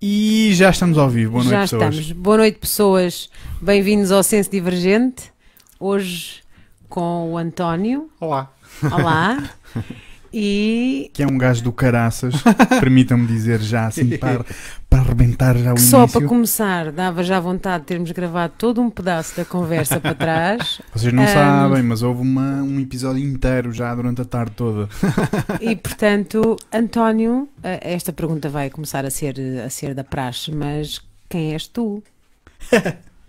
E já estamos ao vivo. Boa noite, Já pessoas. estamos. Boa noite, pessoas. Bem-vindos ao Senso Divergente. Hoje com o António. Olá. Olá. E Que é um gajo do caraças, permitam-me dizer já assim para, para arrebentar já o que só início. para começar, dava já vontade de termos gravado todo um pedaço da conversa para trás. Vocês não Ahm. sabem, mas houve uma- um episódio inteiro já durante a tarde toda. E portanto, António, eh, esta pergunta vai começar a ser, a ser da praxe, mas quem és tu?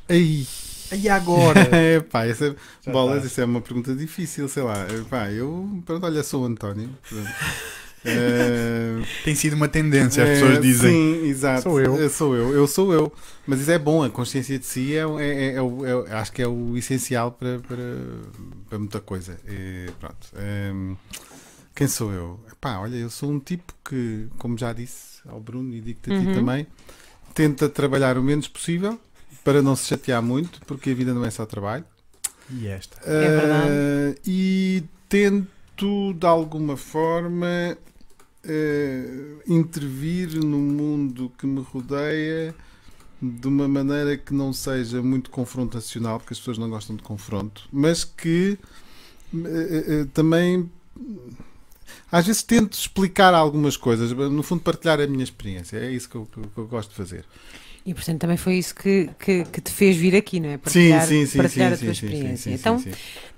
Ei. E agora? É, pá, essa, Já bolas, tá. isso é uma pergunta difícil, sei lá. É, Pá, eu, pronto, olha, sou o António. É, Tem sido uma tendência, as é, pessoas dizem. Sim, exato. Sou eu. É, Sou eu, eu sou eu. Mas isso é bom, a consciência de si é, o- é, é, é é acho que é o essencial para, para, para muita coisa. E, pronto. Quem sou eu? Pá, olha, eu sou um tipo que, como já disse ao Bruno e digo-te a ti Uhum. também, tenta trabalhar o menos possível para não se chatear muito, porque a vida não é só trabalho. E esta? É verdade. E tento, de alguma forma, ah, intervir no mundo que me rodeia de uma maneira que não seja muito confrontacional, porque as pessoas não gostam de confronto, mas que ah, também. Às vezes tento explicar algumas coisas, no fundo partilhar a minha experiência. É isso que eu, que eu gosto de fazer. E portanto também foi isso que, que, que te fez vir aqui, não é? Partilhar, partilhar a tua experiência. então,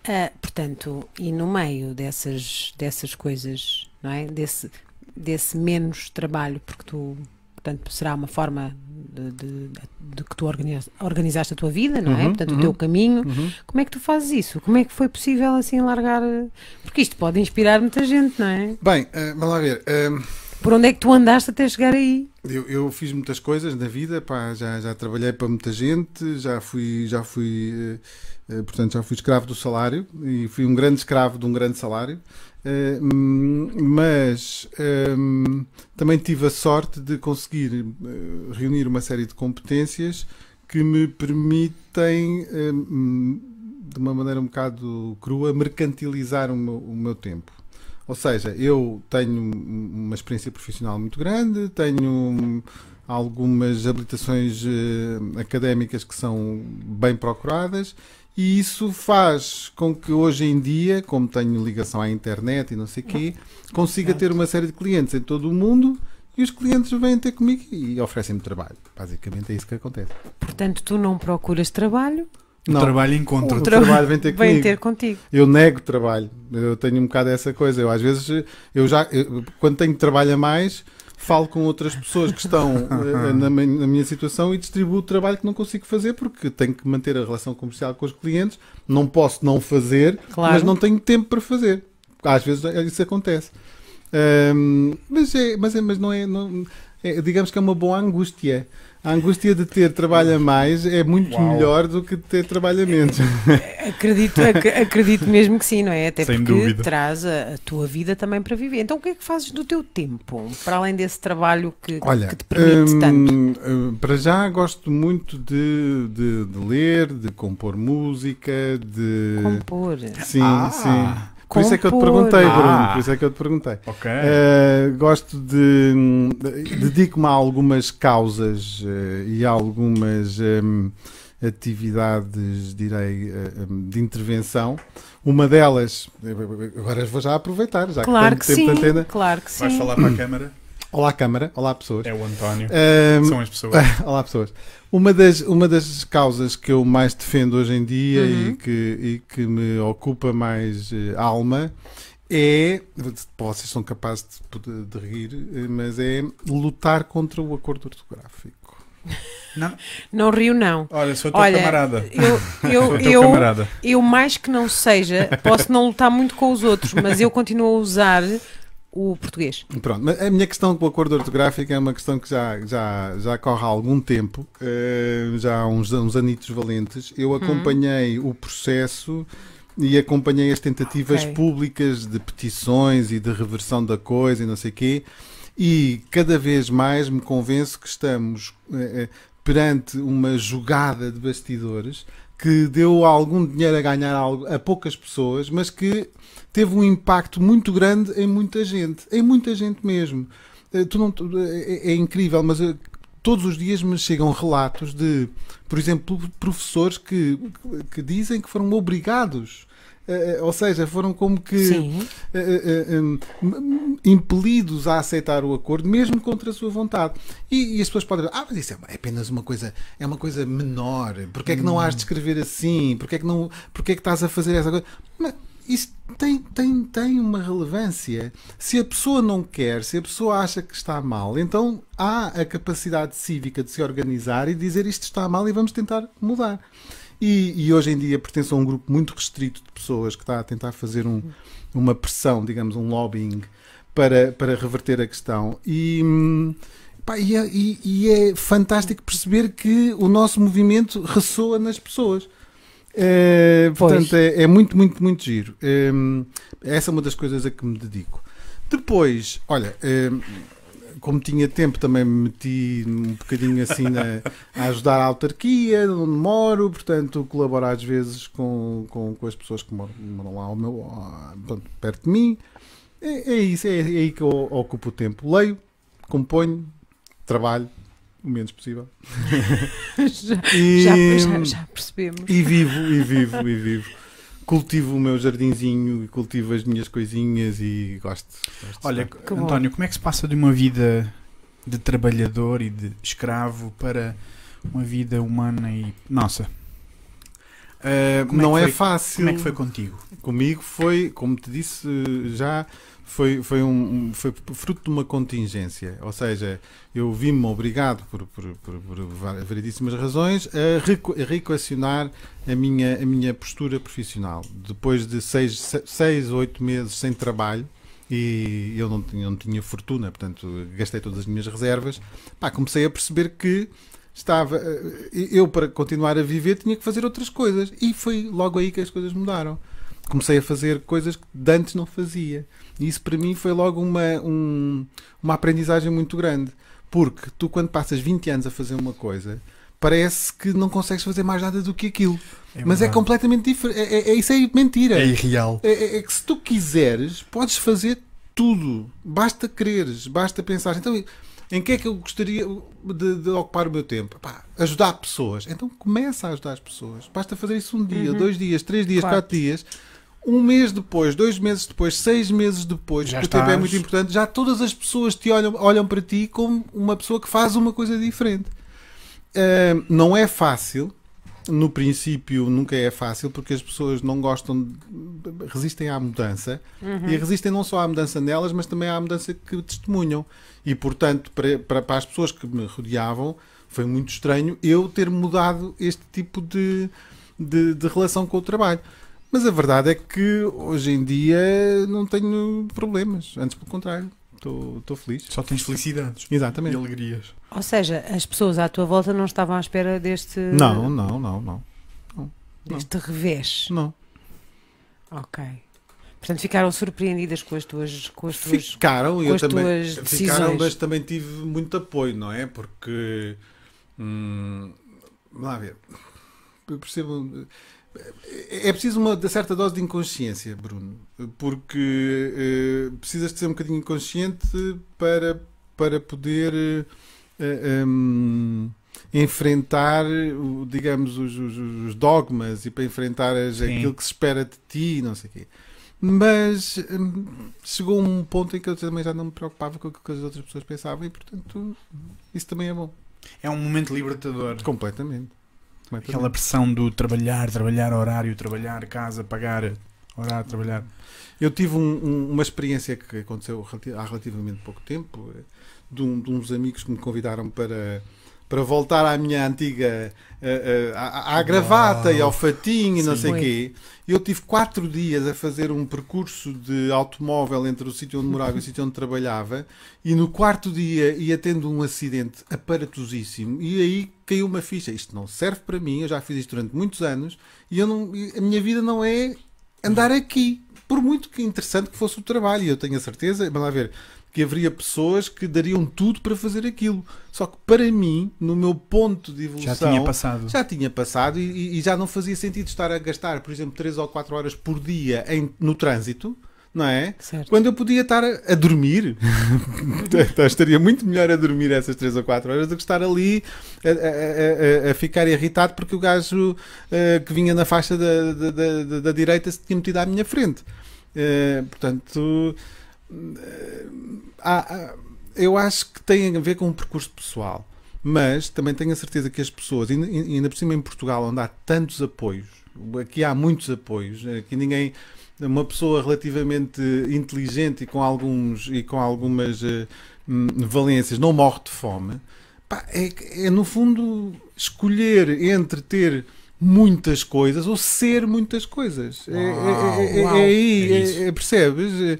Ah, portanto, e no meio dessas, dessas coisas, não é? Desse, desse menos trabalho, porque tu, portanto, será uma forma de, de- de que tu organiza- organizaste a tua vida, não é? Uhum, Portanto, uhum. o teu caminho. Uhum. Como é que tu fazes isso? Como é que foi possível assim largar? Porque isto pode inspirar muita gente, não é? Bem, ah, vamos lá ver. ah, Por onde é que tu andaste até chegar aí? Eu, eu fiz muitas coisas na vida, pá, já, já trabalhei para muita gente, já fui, já fui, eh, eh, portanto, já fui escravo do salário e fui um grande escravo de um grande salário, Eh, hum, mas hum, também tive a sorte de conseguir reunir uma série de competências que me permitem, hum, de uma maneira um bocado crua, mercantilizar o meu, o meu tempo. Ou seja, eu tenho uma experiência profissional muito grande, tenho algumas habilitações eh, académicas que são bem procuradas e isso faz com que hoje em dia, como tenho ligação à internet e não sei o quê, consiga ter uma série de clientes em todo o mundo e os clientes vêm ter comigo e oferecem-me trabalho. Basicamente é isso que acontece. Portanto, tu não procuras trabalho, O trabalho encontra o tra- trabalho vem ter vem comigo. ter contigo. Eu nego trabalho. Eu tenho um bocado essa coisa. Eu às vezes, eu já, eu- quando tenho trabalho a mais, falo com outras pessoas que estão eh, na, na minha situação e distribuo o trabalho que não consigo fazer porque tenho que manter a relação comercial com os clientes. Não posso não fazer, Claro. mas não tenho tempo para fazer. Às vezes eh, isso acontece. Ahm, mas, é, mas, é, mas não é, não- é, Digamos que é uma boa angústia. A angústia de ter trabalho a mais é muito Uau. melhor do que de ter trabalho a menos. Acredito, ac- acredito mesmo que sim, não é? Até Sem porque dúvida. traz a, a tua vida também para viver. Então o que é que fazes do teu tempo? Para além desse trabalho que, Olha, que te permite hum, tanto. hum, para já gosto muito de, de, de ler, de compor música, de. Compor. Sim, Ah, sim. Por isso é que eu te perguntei, Bruno. Ah. Por isso é que eu te perguntei. Ok. Eh, gosto de. Dedico-me a algumas causas eh, e a algumas hum, atividades, direi, hum, de intervenção. Uma delas, agora vou já aproveitar, já Claro que que tenho sim, tempo de antena. claro que sim. Vais falar para a câmara? Olá, Câmara. Olá, pessoas. É o António. Hum, São as pessoas. Olá, pessoas. Uma das, uma das causas que eu mais defendo hoje em dia Uhum. e, que, e que me ocupa mais eh, alma é. Vocês são capazes de, de rir, eh, mas é lutar contra o acordo ortográfico. Não. Não rio, não. Olha, sou teu Olha, camarada. Eu, Sou eu, teu eu, camarada. eu, mais que não seja, posso não lutar muito com os outros, mas eu continuo a usar o português. Pronto, mas a minha questão com o acordo ortográfico é uma questão que já, já, já corre há algum tempo, eh, já há uns, uns anitos valentes. Eu acompanhei o processo e acompanhei as tentativas Ok. públicas de petições e de reversão da coisa e não sei o quê, e cada vez mais me convenço que estamos eh, eh, perante uma jogada de bastidores que deu algum dinheiro a ganhar a poucas pessoas, mas que teve um impacto muito grande em muita gente, em muita gente mesmo. Eh, Tu não, tu- é, é incrível, mas eh, todos os dias me chegam relatos de, por exemplo, professores que, que dizem que foram obrigados ou seja, foram como que uh, uh, um, impelidos a aceitar o acordo, mesmo contra a sua vontade. E, e as pessoas podem dizer, ah, mas isso é, apenas uma coisa, é uma coisa menor. Porquê é que não has de escrever assim? Porquê é que, não, porquê é que estás a fazer essa coisa? Mas isso tem, tem, tem uma relevância. Se a pessoa não quer, se a pessoa acha que está mal, então há a capacidade cívica de se organizar e dizer isto está mal e vamos tentar mudar. E, e, hoje em dia pertence a um grupo muito restrito de pessoas que está a tentar fazer um, uma pressão, digamos, um lobbying para, para reverter a questão. E, pá, e, é, e, é, fantástico perceber que o nosso movimento ressoa nas pessoas. É, portanto, é, é, muito, muito, muito giro. É, essa é uma das coisas a que me dedico. Depois, olha, é, como tinha tempo, também me meti um bocadinho assim na, a ajudar a autarquia, onde moro, portanto, colaboro às vezes com, com, com as pessoas que moram, moram lá ao meu, perto de mim. É, é isso, é, é, aí que eu ocupo o tempo. Leio, componho, trabalho, o menos possível. já, e, já, já, já percebemos. E vivo, e vivo, e vivo cultivo o meu jardinzinho e cultivo as minhas coisinhas e gosto. gosto Olha, que António, como é que se passa de uma vida de trabalhador e de escravo para uma vida humana e nossa? Uh, não é, é, fácil. Como é que foi contigo? Comigo foi, como te disse já, foi, foi, um, foi fruto de uma contingência. Ou seja, eu vi-me obrigado, por, por, por, por variedíssimas razões, a, reequacionar a minha, a minha postura profissional. Depois de seis, seis oito meses sem trabalho, e eu não tinha, não tinha fortuna, portanto gastei todas as minhas reservas, pá, comecei a perceber que estava eh, eu para continuar a viver tinha que fazer outras coisas e foi logo aí que as coisas mudaram comecei a fazer coisas que antes não fazia e isso para mim foi logo uma, um, uma aprendizagem muito grande. Porque tu, quando passas 20 anos a fazer uma coisa, parece que não consegues fazer mais nada do que aquilo. É Mas é completamente diferente. É, é, é, isso é mentira. É irreal. É, é, é, que se tu quiseres, podes fazer tudo. Basta quereres, basta pensar. Então, em que é que eu gostaria de, de ocupar o meu tempo? Pá, ajudar pessoas. Então começa a ajudar as pessoas. Basta fazer isso um dia, uhum. dois dias, três dias, claro. quatro dias um mês depois, dois meses depois, seis meses depois, já o tempo é muito importante, já todas as pessoas te olham, olham para ti como uma pessoa que faz uma coisa diferente. Uh, não é fácil, no princípio nunca é fácil, porque as pessoas não gostam, de, resistem à mudança uhum. e resistem não só à mudança nelas, mas também à mudança que testemunham. E portanto, para, para, para as pessoas que me rodeavam, foi muito estranho eu ter mudado este tipo de, de, de relação com o trabalho. Mas a verdade é que hoje em dia não tenho problemas. Antes, pelo contrário, estou feliz. Só tens felicidades. Exatamente. E alegrias. Ou seja, as pessoas à tua volta não estavam à espera deste. Não, não, não, não. não deste revés. Não. Ok. Portanto, ficaram surpreendidas com as tuas, com as tuas, ficaram, com eu as também, tuas decisões. Ficaram, mas também tive muito apoio, não é? Porque. Hum, vamos lá ver. Eu percebo é preciso uma certa dose de inconsciência, Bruno, porque uh, precisas de ser um bocadinho inconsciente para, para poder uh, eh, um, enfrentar, digamos, os, os, os, dogmas e para enfrentar as, aquilo que se espera de ti, não sei o quê. Mas um, chegou um ponto em que eu também já não me preocupava com o que as outras pessoas pensavam e, portanto, isso também é bom. É um momento libertador. Completamente. Aquela pressão do trabalhar, trabalhar horário, trabalhar casa, pagar, orar, trabalhar. Eu tive um, um, uma experiência que aconteceu há relativamente pouco tempo, eh, de, um, de uns amigos que me convidaram para para voltar à minha antiga uh, uh, à, à, gravata e ao fatinho e não sei o quê. Eu tive quatro dias a fazer um percurso de automóvel entre o sítio onde morava e o sítio onde trabalhava e no quarto dia ia tendo um acidente aparatosíssimo e aí caiu uma ficha. Isto não serve para mim, eu já fiz isto durante muitos anos e eu não, a minha vida não é andar aqui. Por muito que interessante que fosse o trabalho, e eu tenho a certeza, vamos lá ver, que haveria pessoas que dariam tudo para fazer aquilo. Só que para mim, no meu ponto de evolução, já tinha passado, já tinha passado e, e já não fazia sentido estar a gastar, por exemplo, 3 ou 4 horas por dia em, no trânsito não é? Certo. Quando eu podia estar a, a dormir, então, estaria muito melhor a dormir essas 3 ou 4 horas do que estar ali a, a, a ficar irritado porque o gajo uh, que vinha na faixa da, da, da, da, direita se tinha metido à minha frente. Uh, portanto, há, eu acho que tem a ver com um percurso pessoal. Mas também tenho a certeza que as pessoas, ainda, por cima em Portugal, onde há tantos apoios, aqui há muitos apoios, aqui ninguém uma pessoa relativamente inteligente e com alguns e com algumas uh, valências não morre de fome. Pá, é, é no fundo escolher entre ter muitas coisas ou ser muitas coisas. É, é, é, é aí percebes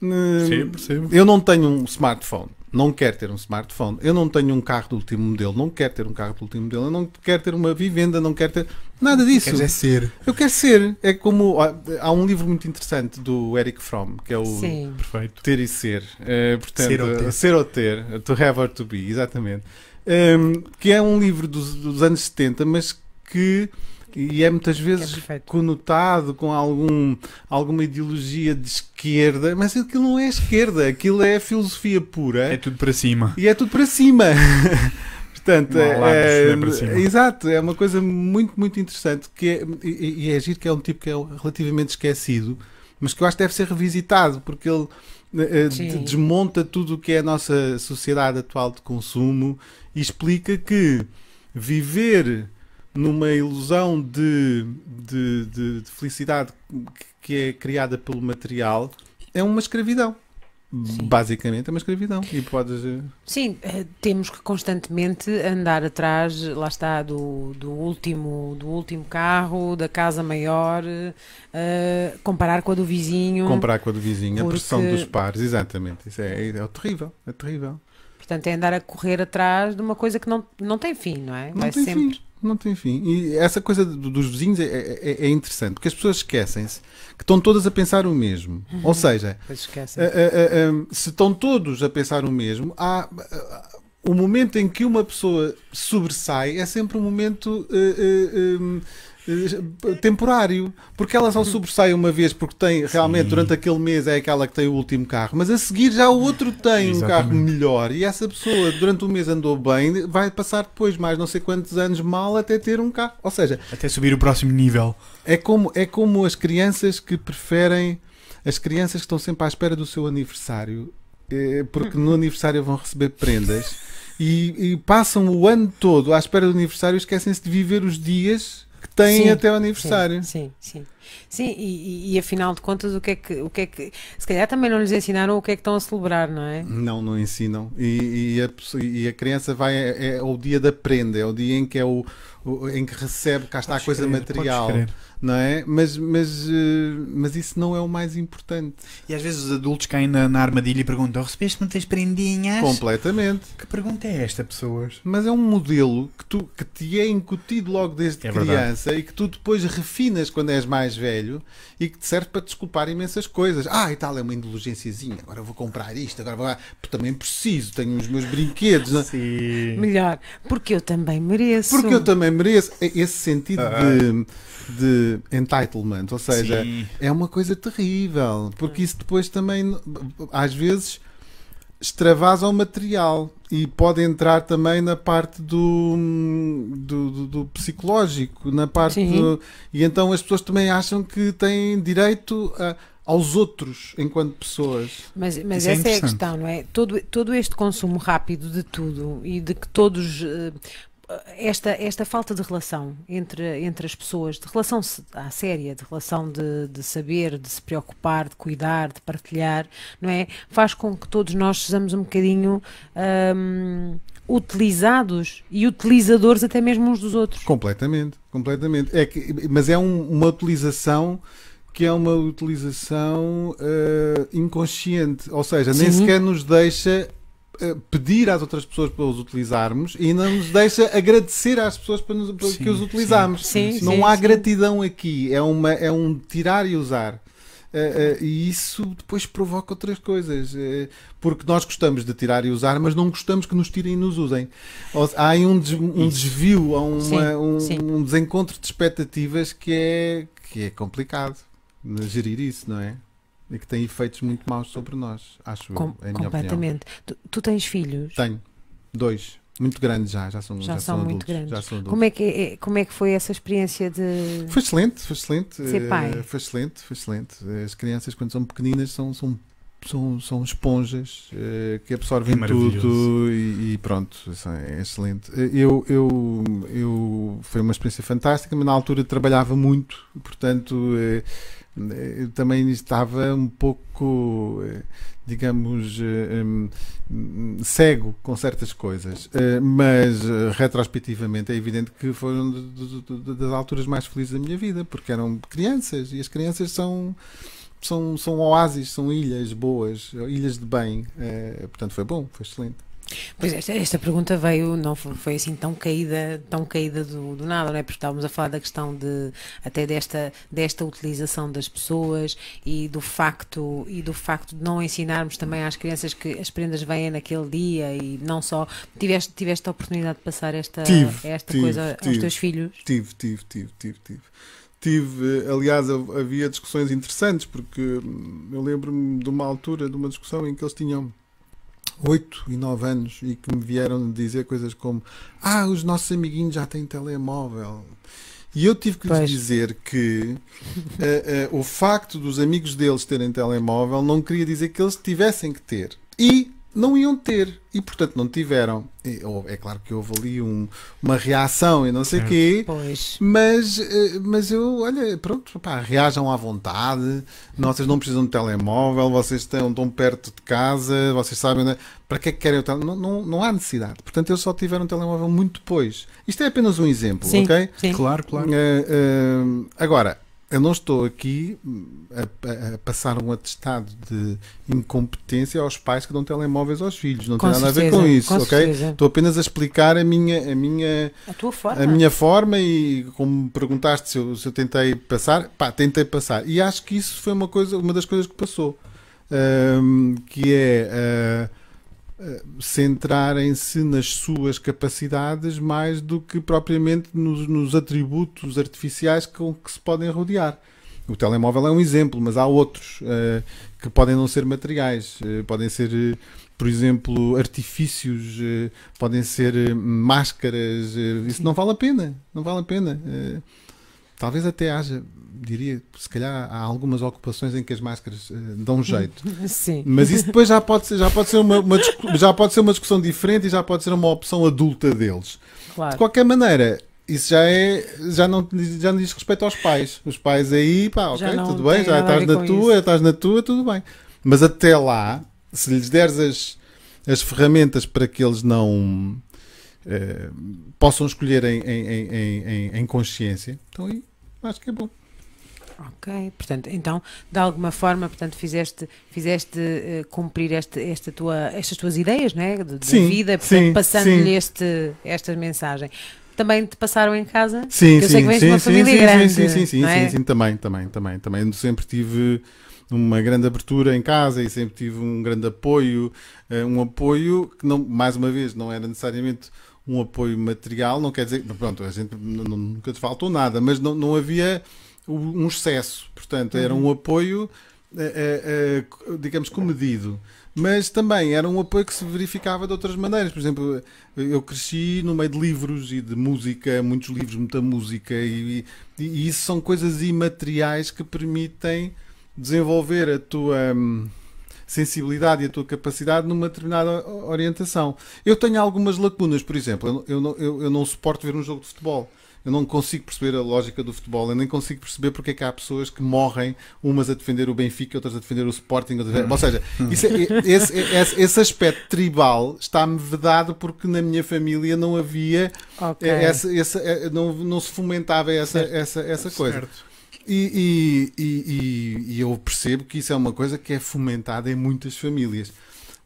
Sim, percebo. eu não tenho um smartphone não quer ter um smartphone, eu não tenho um carro do último modelo, não quero ter um carro do último modelo, eu não quero ter uma vivenda, não quero ter nada disso. Queres é ser. Eu quero ser. É como há um livro muito interessante do Eric Fromm, que é o Sim. Perfeito. Ter e Ser. Uh, portanto, ser ou, ter. ser ou ter. To have or to be, exatamente. Um, que é um livro dos, dos anos 70, mas que e é muitas vezes é conotado com algum, alguma ideologia de esquerda, mas aquilo não é esquerda, aquilo é filosofia pura. É tudo para cima. E é tudo para cima. Portanto, é, é, exato, é uma coisa muito, muito interessante que é, e, e é giro que é um tipo que é relativamente esquecido, mas que eu acho que deve ser revisitado, porque ele uh, desmonta tudo o que é a nossa sociedade atual de consumo e explica que viver numa ilusão de, de, de, de felicidade que é criada pelo material, é uma escravidão. Sim. Basicamente é uma escravidão. E podes... Eh, Sim, eh, temos que constantemente andar atrás, lá está, do, do, último, do último carro, da casa maior, uh, comparar com a do vizinho. Comparar com a do vizinho, porque... a pressão dos pares, exatamente. Isso é, é, é terrível, é terrível. Portanto, é andar a correr atrás de uma coisa que não, não tem fim, não é? Não Vai tem sempre. Fim. Não tem fim. E essa coisa dos vizinhos é, é, é, é interessante, porque as pessoas esquecem-se que estão todas a pensar o mesmo. Uhum. Ou seja, a, a, a, se estão todos a pensar o mesmo, há, o momento em que uma pessoa sobressai é sempre um momento. Uh, uh, eh, temporário, porque ela só sobressai uma vez porque tem realmente Sim. durante aquele mês é aquela que tem o último carro, mas a seguir já o outro tem Exatamente. um carro melhor e essa pessoa durante o mês andou bem, vai passar depois mais não sei quantos anos mal até ter um carro, ou seja, até subir o próximo nível. É como é como as crianças que preferem as crianças que estão sempre à espera do seu aniversário, eh, porque no aniversário vão receber prendas. E, e, passam o ano todo à espera do aniversário e esquecem-se de viver os dias que têm sim, até o aniversário. Sim, sim. Sim, sim e, e, afinal de contas, o que, é que, o que é que. Se calhar também não lhes ensinaram o que é que estão a celebrar, não é? Não, não ensinam. E, e, a, e a, criança vai. É, é, o dia da prenda, é o dia em que, é o, o em que recebe, cá está podes a coisa querer, material não é? Mas, mas, eh, mas isso não é o mais importante. E às vezes os adultos caem na, na armadilha e perguntam: recebeste muitas prendinhas? Completamente. Que pergunta é esta, pessoas? Mas é um modelo que, tu, que te é incutido logo desde é criança verdade. e que tu depois refinas quando és mais velho e que te serve para desculpar imensas coisas. Ah, e tal, é uma indulgênciazinha, agora vou comprar isto, agora vou... também preciso, tenho os meus brinquedos. Não? É? Sim. Melhor, porque eu também mereço. Porque eu também mereço. É esse sentido ah. de de entitlement, ou seja, Sim. é uma coisa terrível, porque isso depois também, às vezes, extravasa o material e pode entrar também na parte do, do, do, do psicológico, na parte do, e então as pessoas também acham que têm direito a, aos outros enquanto pessoas. Mas, mas é essa é, é, a questão, não é? Todo, todo este consumo rápido de tudo e de que todos uh, esta, esta falta de relação entre, entre as pessoas, de relação à séria, de relação de, de saber, de se preocupar, de cuidar, de partilhar, não é? Faz com que todos nós sejamos um bocadinho um, utilizados e utilizadores até mesmo uns dos outros. Completamente, completamente. É que, mas é um, uma utilização que é uma utilização uh, inconsciente, ou seja, Sim. nem sequer nos deixa pedir às outras pessoas para os utilizarmos e não nos deixa agradecer às pessoas para, nos, para sim, que os utilizamos. Sim, sim, não há gratidão aqui, é, uma, é um tirar e usar. Uh, uh, e isso depois provoca outras coisas, uh, porque nós gostamos de tirar e usar, mas não gostamos que nos tirem e nos usem. Há aí um, des um desvio, há uma, sim, um, sim. um, desencontro de expectativas que é, que é complicado gerir isso, não é? E que tem efeitos muito maus sobre nós, acho Com, eu, é completamente. Tu, tu, tens filhos? Tenho, dois. Muito grandes já, já são, já, já são, são muito adultos, grandes. Já são como, é que, é, como é que foi essa experiência de. Foi excelente, foi excelente. Ser pai. Uh, foi excelente, foi excelente. As crianças, quando são pequeninas, são, são, são, são esponjas uh, que absorvem é tudo e, e, pronto, é excelente. Eu, eu, eu, foi uma experiência fantástica, mas na altura trabalhava muito, portanto. Uh, eu também estava um pouco, eh, digamos, eh, cego com certas coisas, eh, mas retrospectivamente é evidente que foram das alturas mais felizes da minha vida, porque eram crianças e as crianças são são, são oásis, são ilhas boas, ilhas de bem. portanto, foi bom, foi excelente. Pois esta, esta pergunta veio, não foi, foi, assim tão caída, tão caída do, do nada, não é? Porque estávamos a falar da questão de até desta, desta utilização das pessoas e do facto e do facto de não ensinarmos também às crianças que as prendas vêm naquele dia e não só tiveste, tiveste a oportunidade de passar esta, tive, esta tive, coisa tive, aos teus filhos? Tive, tive, tive, tive, tive. Tive, aliás, havia discussões interessantes, porque eu lembro-me de uma altura, de uma discussão em que eles tinham 8 e 9 anos e que me vieram dizer coisas como: Ah, os nossos amiguinhos já têm telemóvel. E eu tive que lhes dizer que uh, uh, o facto dos amigos deles terem telemóvel não queria dizer que eles tivessem que ter. E não iam ter e portanto não tiveram. É claro que houve ali um, uma reação e não sei o quê, pois. Mas, eh, mas eu, olha, pronto, pá, reajam à vontade, vocês não precisam de telemóvel, vocês estão tão perto de casa, vocês sabem né, para que é que querem o telemóvel, não, não, não há necessidade. Portanto, eles só tiveram um telemóvel muito depois. Isto é apenas um exemplo, sim, ok? Sim. Claro, claro. Uh, uh, agora, eu não estou aqui a, a, passar um atestado de incompetência aos pais que dão telemóveis aos filhos. Não com tem certeza, nada a ver com isso, com ok? Certeza. Estou apenas a explicar a minha, a minha, a tua forma, a minha forma e como me perguntaste se eu, se eu tentei passar, pá, tentei passar. E acho que isso foi uma coisa, uma das coisas que passou, um, que é uh, centrarem-se nas suas capacidades mais do que propriamente nos, nos, atributos artificiais com que se podem rodear. O telemóvel é um exemplo, mas há outros uh, que podem não ser materiais, uh, podem ser, uh, por exemplo, artifícios, podem ser máscaras. isso não vale a pena, não vale a pena. talvez até haja diria, se calhar há algumas ocupações em que as máscaras uh, dão jeito. Sim. Mas isso depois já pode ser, já pode ser uma, uma, já pode ser uma discussão diferente e já pode ser uma opção adulta deles. Claro. De qualquer maneira, isso já é já não, já não diz respeito aos pais. Os pais aí, pá, ok, tudo bem, já estás na tua, isso. estás na tua, tudo bem. Mas até lá, se lhes deres as, as ferramentas para que eles não uh, possam escolher em, em, em, em, consciência, então aí acho que é bom. Ok, portanto, então, de alguma forma, portanto, fizeste, fizeste uh, cumprir este, esta tua, estas tuas ideias, não é? De, de sim, vida, passando-lhe este, esta mensagem. Também te passaram em casa? Sim, eu sim, sei que vens sim, de uma sim, família sim, grande. Sim, sim, sim, é? sim, também, também, também, também. Sempre tive uma grande abertura em casa e sempre tive um grande apoio, uh, um apoio que não, mais uma vez, não era necessariamente um apoio material, não quer dizer, pronto, a gente nunca te faltou nada, mas não, não havia um excesso. Portanto, era um uhum. apoio, é, é, digamos, comedido. Mas também era um apoio que se verificava de outras maneiras. Por exemplo, eu cresci no meio de livros e de música, muitos livros, muita música, e, e, e isso são coisas imateriais que permitem desenvolver a tua hum, sensibilidade e a tua capacidade numa determinada orientação. Eu tenho algumas lacunas, por exemplo, eu, eu, eu, eu não suporto ver um jogo de futebol eu não consigo perceber a lógica do futebol, eu nem consigo perceber porque é que há pessoas que morrem, umas a defender o Benfica, outras a defender o Sporting, outras... ou seja, isso é, esse, esse, esse, aspecto tribal está-me vedado porque na minha família não havia okay. essa, essa, não, não se fomentava essa, essa, essa coisa. Certo. E, e, e, e, eu percebo que isso é uma coisa que é fomentada em muitas famílias.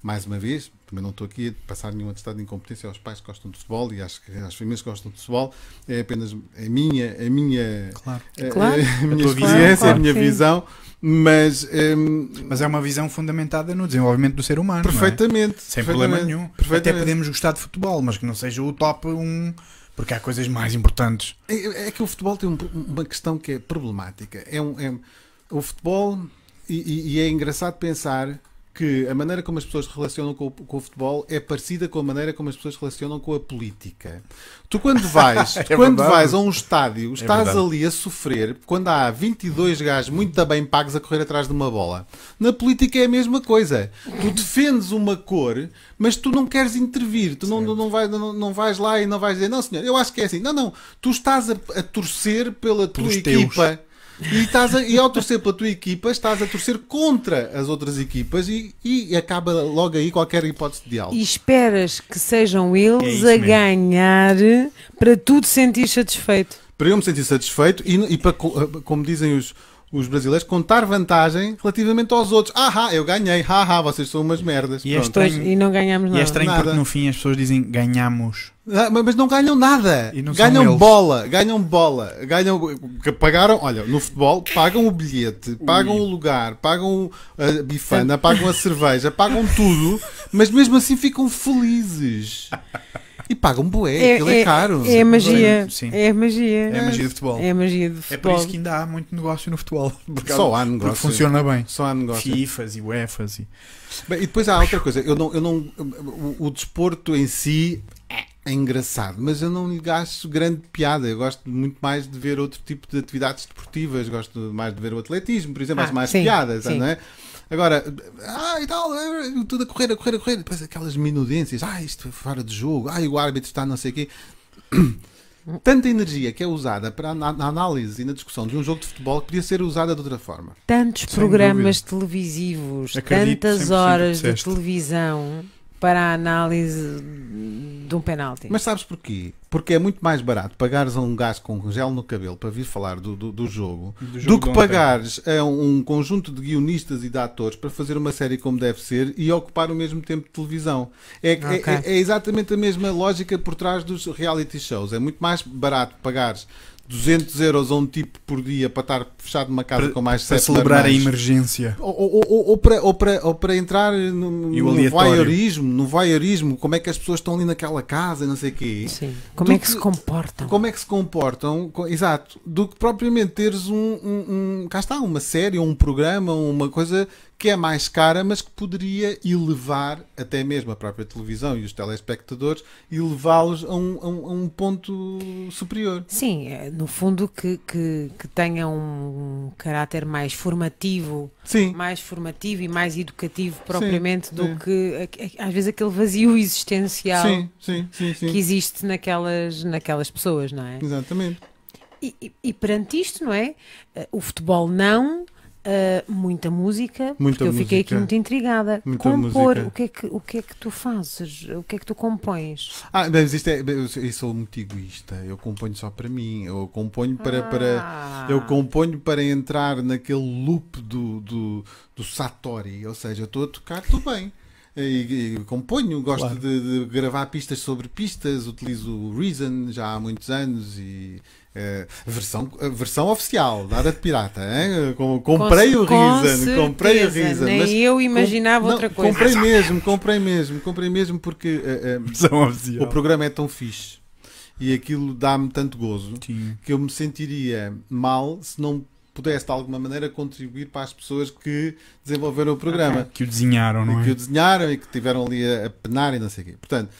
Mais uma vez, também não estou aqui a passar nenhum atestado de incompetência aos pais que gostam de futebol e às, às famílias que gostam de futebol. É apenas a minha, a minha, claro. a, claro. a, minha experiência, claro, a minha sim. visão. Mas, um, mas é uma visão fundamentada no desenvolvimento do ser humano. Perfeitamente. É? Sem perfeitamente, problema nenhum. Até podemos gostar de futebol, mas que não seja o top 1. Porque há coisas mais importantes. É, é que o futebol tem um, uma questão que é problemática. É um, é, o futebol e, e, é engraçado pensar que a maneira como as pessoas se relacionam com o, com o, futebol é parecida com a maneira como as pessoas se relacionam com a política. Tu quando vais, é quando vais a um estádio, é estás é ali a sofrer quando há 22 gajos muito bem pagos a correr atrás de uma bola. Na política é a mesma coisa. Tu defendes uma cor, mas tu não queres intervir. Tu não, não, vais, não, não vais lá e não vais dizer, não senhor, eu acho que é assim. Não, não. Tu estás a, a torcer pela Pelos tua teus. equipa e, estás a, e ao torcer pela tua equipa, estás a torcer contra as outras equipas e, e acaba logo aí qualquer hipótese de diálogo. E esperas que sejam eles é a ganhar para tu te sentir satisfeito. Para eu me sentir satisfeito e, e para, como dizem os, os brasileiros contar vantagem relativamente aos outros. Ah, eu ganhei, haha, vocês são umas merdas. E, é estranho, e não ganhamos nada. E é estranho nada. porque no fim as pessoas dizem ganhamos. Ah, mas não ganham nada. Não ganham bola, ganham bola, ganham que pagaram, olha, no futebol pagam o bilhete, pagam Ui. o lugar, pagam a bifana, pagam a cerveja, pagam tudo, mas mesmo assim ficam felizes. E pagam bué, é, aquilo é, é caro. É magia. Sim. É magia. É a magia do futebol. É a magia do futebol. É por isso que ainda há muito negócio no futebol. Só há negócio. Porque funciona bem. Só há negócio. FIFAs e UEFAs. E... Bem, e depois há outra coisa. Eu não, eu não, o, o desporto em si é engraçado, mas eu não lhe gasto grande piada. Eu gosto muito mais de ver outro tipo de atividades desportivas. Gosto mais de ver o atletismo, por exemplo. Ah, acho mais sim, piadas, sim. não é? Agora, ah, e tal, tudo a correr, a correr, a correr. Depois aquelas minudências, ah, isto foi fora de jogo, ah, o árbitro está não sei o quê. Tanta energia que é usada para na análise e na discussão de um jogo de futebol que podia ser usada de outra forma. Tantos Sem programas dúvida. televisivos, Acredito, tantas horas de televisão para a análise de um penalti. Mas sabes porquê? Porque é muito mais barato pagares a um gajo com gel no cabelo para vir falar do, do, do jogo, do, jogo do que pagares a um conjunto de guionistas e de atores para fazer uma série como deve ser e ocupar o mesmo tempo de televisão. É, é okay. é, é exatamente a mesma lógica por trás dos reality shows. É muito mais barato pagares 200 euros a um tipo por dia para estar fechado numa casa para, com mais Para celebrar a emergência. Ou, ou, ou, ou, para, ou, para, ou para entrar no, no voyeurismo, no voyeurismo, como é que as pessoas estão ali naquela casa, não sei o quê. Sim. Como do é que, que, se comportam. Como é que se comportam, exato, do que propriamente teres um, um, um cá está, uma série, ou um programa, uma coisa que é mais cara, mas que poderia elevar até mesmo a própria televisão e os telespectadores e levá-los a, um, a, um, a um, ponto superior. Sim, é, no fundo que, que, que tenha um caráter mais formativo, sim. mais formativo e mais educativo propriamente sim, do sim. que às vezes aquele vazio existencial sim, que existe naquelas, naquelas pessoas, não é? Exatamente. E, e, e perante isto, não é? O futebol não, Uh, muita música, muita porque eu fiquei aqui muito intrigada. Muita Compor, música. o que, é que, o que é que tu fazes? O que é que tu compões? Ah, mas isto é, eu sou muito egoísta, eu componho só para mim, eu componho para, ah. para eu componho para entrar naquele loop do, do, do Satori, ou seja, estou a tocar, tudo bem. E, e, componho, gosto claro. de, de, gravar pistas sobre pistas, utilizo o Reason já há muitos anos e Uh, versão, versão oficial, nada de pirata. Hein? Comprei com, o Reason, comprei o Reason. Nem mas eu imaginava com, outra não, coisa. Comprei mesmo, comprei mesmo, comprei mesmo porque uh, uh, o programa é tão fixe e aquilo dá-me tanto gozo Sim. que eu me sentiria mal se não pudesse de alguma maneira contribuir para as pessoas que desenvolveram o programa. Que o desenharam, não é? Que o desenharam e que tiveram ali a, penar e não sei o quê. Portanto,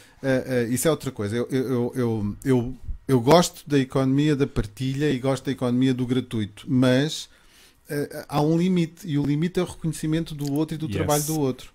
isso é outra coisa. Eu, eu, eu, eu eu gosto da economia da partilha e gosto da economia do gratuito, mas uh, há um limite e o limite é o reconhecimento do outro e do yes. trabalho do outro.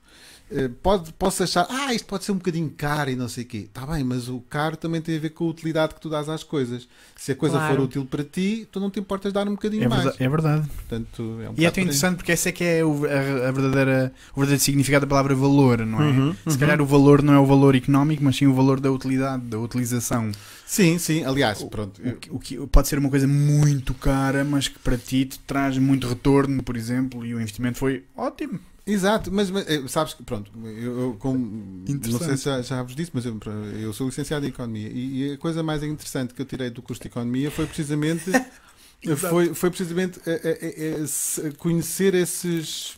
Uh, pode, posso achar, ah, isto pode ser um bocadinho caro e não sei o quê. Está bem, mas o caro também tem a ver com a utilidade que tu dás às coisas. Se a coisa claro. for útil para ti, tu não te importas dar um bocadinho é mais. Verdade, é verdade. Portanto, é um e é tão interessante porque esse é que é o, a, a, verdadeira, o verdadeiro significado da palavra valor, não é? Uhum, Se uhum. calhar o valor não é o valor económico, mas sim o valor da utilidade, da utilização. Sim, sim, aliás, pronto. O, o, que pode ser uma coisa muito cara, mas que para ti te traz muito retorno, por exemplo, e o investimento foi ótimo. Exato, mas, mas eh, sabes que, pronto, eu, eu como, não sei se já, já vos disse, mas eu, eu sou licenciado em Economia e, e, a coisa mais interessante que eu tirei do curso de Economia foi precisamente, foi, foi precisamente a, a, a, conhecer esses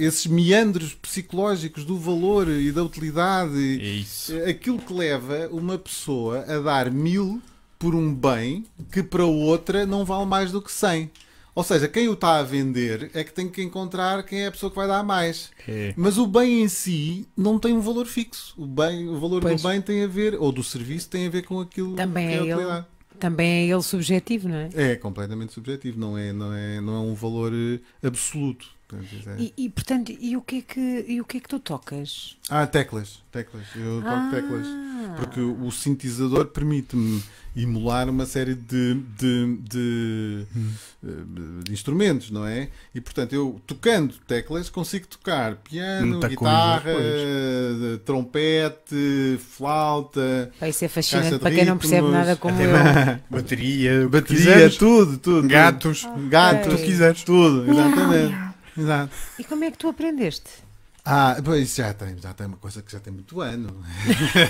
esses meandros psicológicos do valor e da utilidade. É isso. Aquilo que leva uma pessoa a dar mil por um bem que para outra não vale mais do que cem. Ou seja, quem o está a vender é que tem que encontrar quem é a pessoa que vai dar mais. É. Mas o bem em si não tem um valor fixo. O, bem, o valor pois. do bem tem a ver, ou do serviço tem a ver com aquilo Também que é, é utilidade. Também é ele subjetivo, não é? É completamente subjetivo, não é, não é, não é um valor eh, absoluto. É. E, e, portanto, e o, que é que, e o que é que tu tocas? Ah, teclas, teclas. Eu toco ah. teclas. Porque o sintetizador permite-me emular uma série de, de, de, hum. Eh, de, instrumentos, não é? E portanto, eu tocando teclas consigo tocar piano, Muita guitarra, trompete, flauta. Vai ser fascinante para quem não percebe nada como eu. Bateria, bateria, tudo, tudo. Gatos, okay. gatos, tu quiseres. Tudo, exatamente. Exato. E como é que tu aprendeste? Ah, pois já tem, já tem uma coisa que já tem muito ano.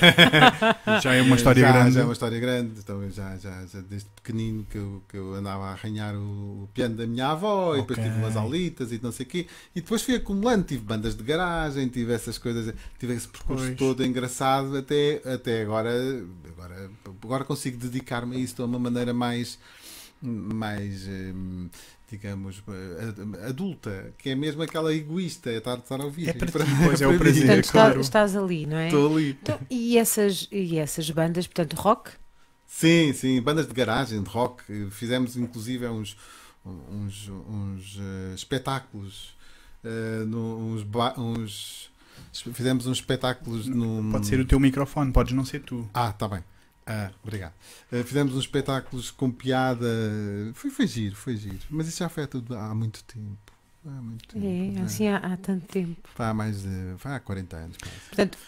já é uma história já, grande. Já é uma história grande. Então, já, já, já desde pequenino que eu, que eu andava a arranhar o, o piano da minha avó okay. e depois tive umas aulitas e não sei o quê. E depois fui acumulando. Tive bandas de garagem, tive essas coisas, tive esse percurso pois. todo engraçado até, até agora, agora. Agora consigo dedicar-me a isso de uma maneira mais mais hum, digamos, eh, adulta, que é mesmo aquela egoísta, é estar, estar a ouvir. É para ti, pois é o prazer. Portanto, claro. estás ali, não é? Estou ali. Então, e, essas, e essas bandas, portanto, rock? Sim, sim, bandas de garagem, de rock. Fizemos inclusive uns, uns, uns uh, espetáculos, uh, no, uns, uns, fizemos uns espetáculos no. Pode ser o teu microfone, podes não ser tu. Ah, está bem. Ah, obrigado. Uh, fizemos uns espetáculos com piada. Foi, foi giro, foi giro. Mas isso já foi há, tudo, há muito tempo. Há muito tempo. É, né? assim há, há, tanto tempo. Há mais de. há 40 anos. Quase. Portanto,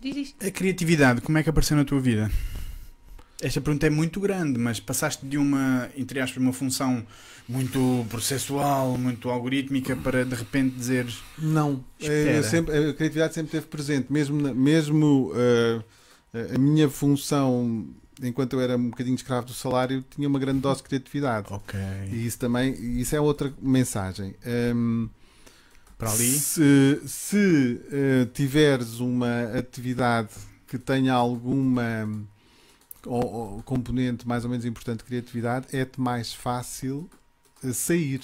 diz isto. A criatividade, como é que apareceu na tua vida? Esta pergunta é muito grande, mas passaste de uma, entre aspas, uma função muito processual, muito algorítmica, para de repente dizer. Não, eu sempre, a criatividade sempre esteve presente, mesmo, mesmo uh, a minha função enquanto eu era um bocadinho escravo do salário, tinha uma grande dose de criatividade. Ok. E isso também, isso é outra mensagem. Um, Para ali? Se, se uh, tiveres uma atividade que tenha alguma ou, ou, componente mais ou menos importante de criatividade, é-te mais fácil uh, sair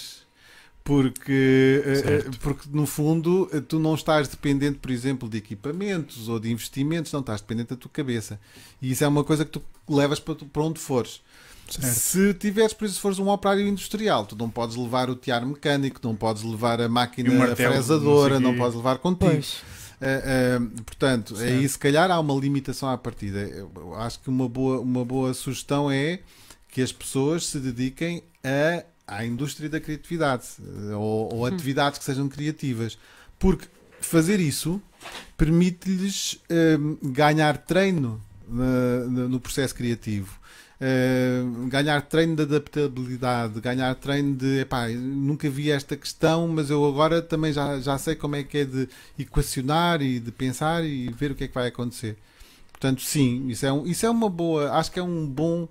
porque, eh, eh, porque no fundo eh, tu não estás dependente, por exemplo, de equipamentos ou de investimentos, não estás dependente da tua cabeça. E isso é uma coisa que tu levas para, para onde fores. Certo. Se tiveres, por exemplo, fores um operário industrial, tu não podes levar o tiar mecânico, não podes levar a máquina martelo, fresadora, não, não, podes levar contigo. Uh, uh, portanto, certo. aí se calhar há uma limitação à partida. Eu acho que uma boa, uma boa sugestão é que as pessoas se dediquem a à indústria da criatividade eh, ou, ou hum. atividades que sejam criativas, porque fazer isso permite-lhes um, ganhar treino no, no processo criativo. Uh, ganhar treino de adaptabilidade, ganhar treino de epá, nunca vi esta questão, mas eu agora também já, já sei como é que é de equacionar e de pensar e ver o que é que vai acontecer. Portanto, sim, isso é, um, isso é uma boa, acho que é um bom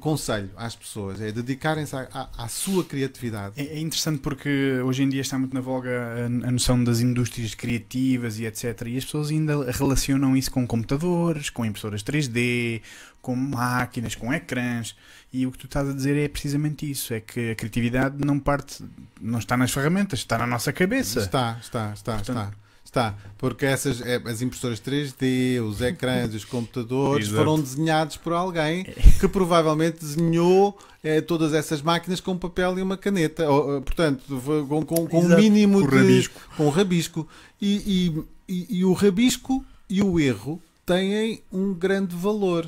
conselho às pessoas é dedicarem-se à, à, à, sua criatividade. É, é, interessante porque hoje em dia está muito na voga a, a, noção das indústrias criativas e etc. E as pessoas ainda relacionam isso com computadores, com impressoras 3D, com máquinas, com ecrãs. E o que tu estás a dizer é precisamente isso: é que a criatividade não parte, não está nas ferramentas, está na nossa cabeça. Está, está, está, Portanto, está. Está, porque essas, é, as impressoras 3D, os ecrãs, os computadores foram desenhados por alguém que provavelmente desenhou é, todas essas máquinas com papel e uma caneta. Ou, portanto, com, com, com um mínimo de. Rabisco. Com rabisco. E, e, e, e o rabisco e o erro têm um grande valor.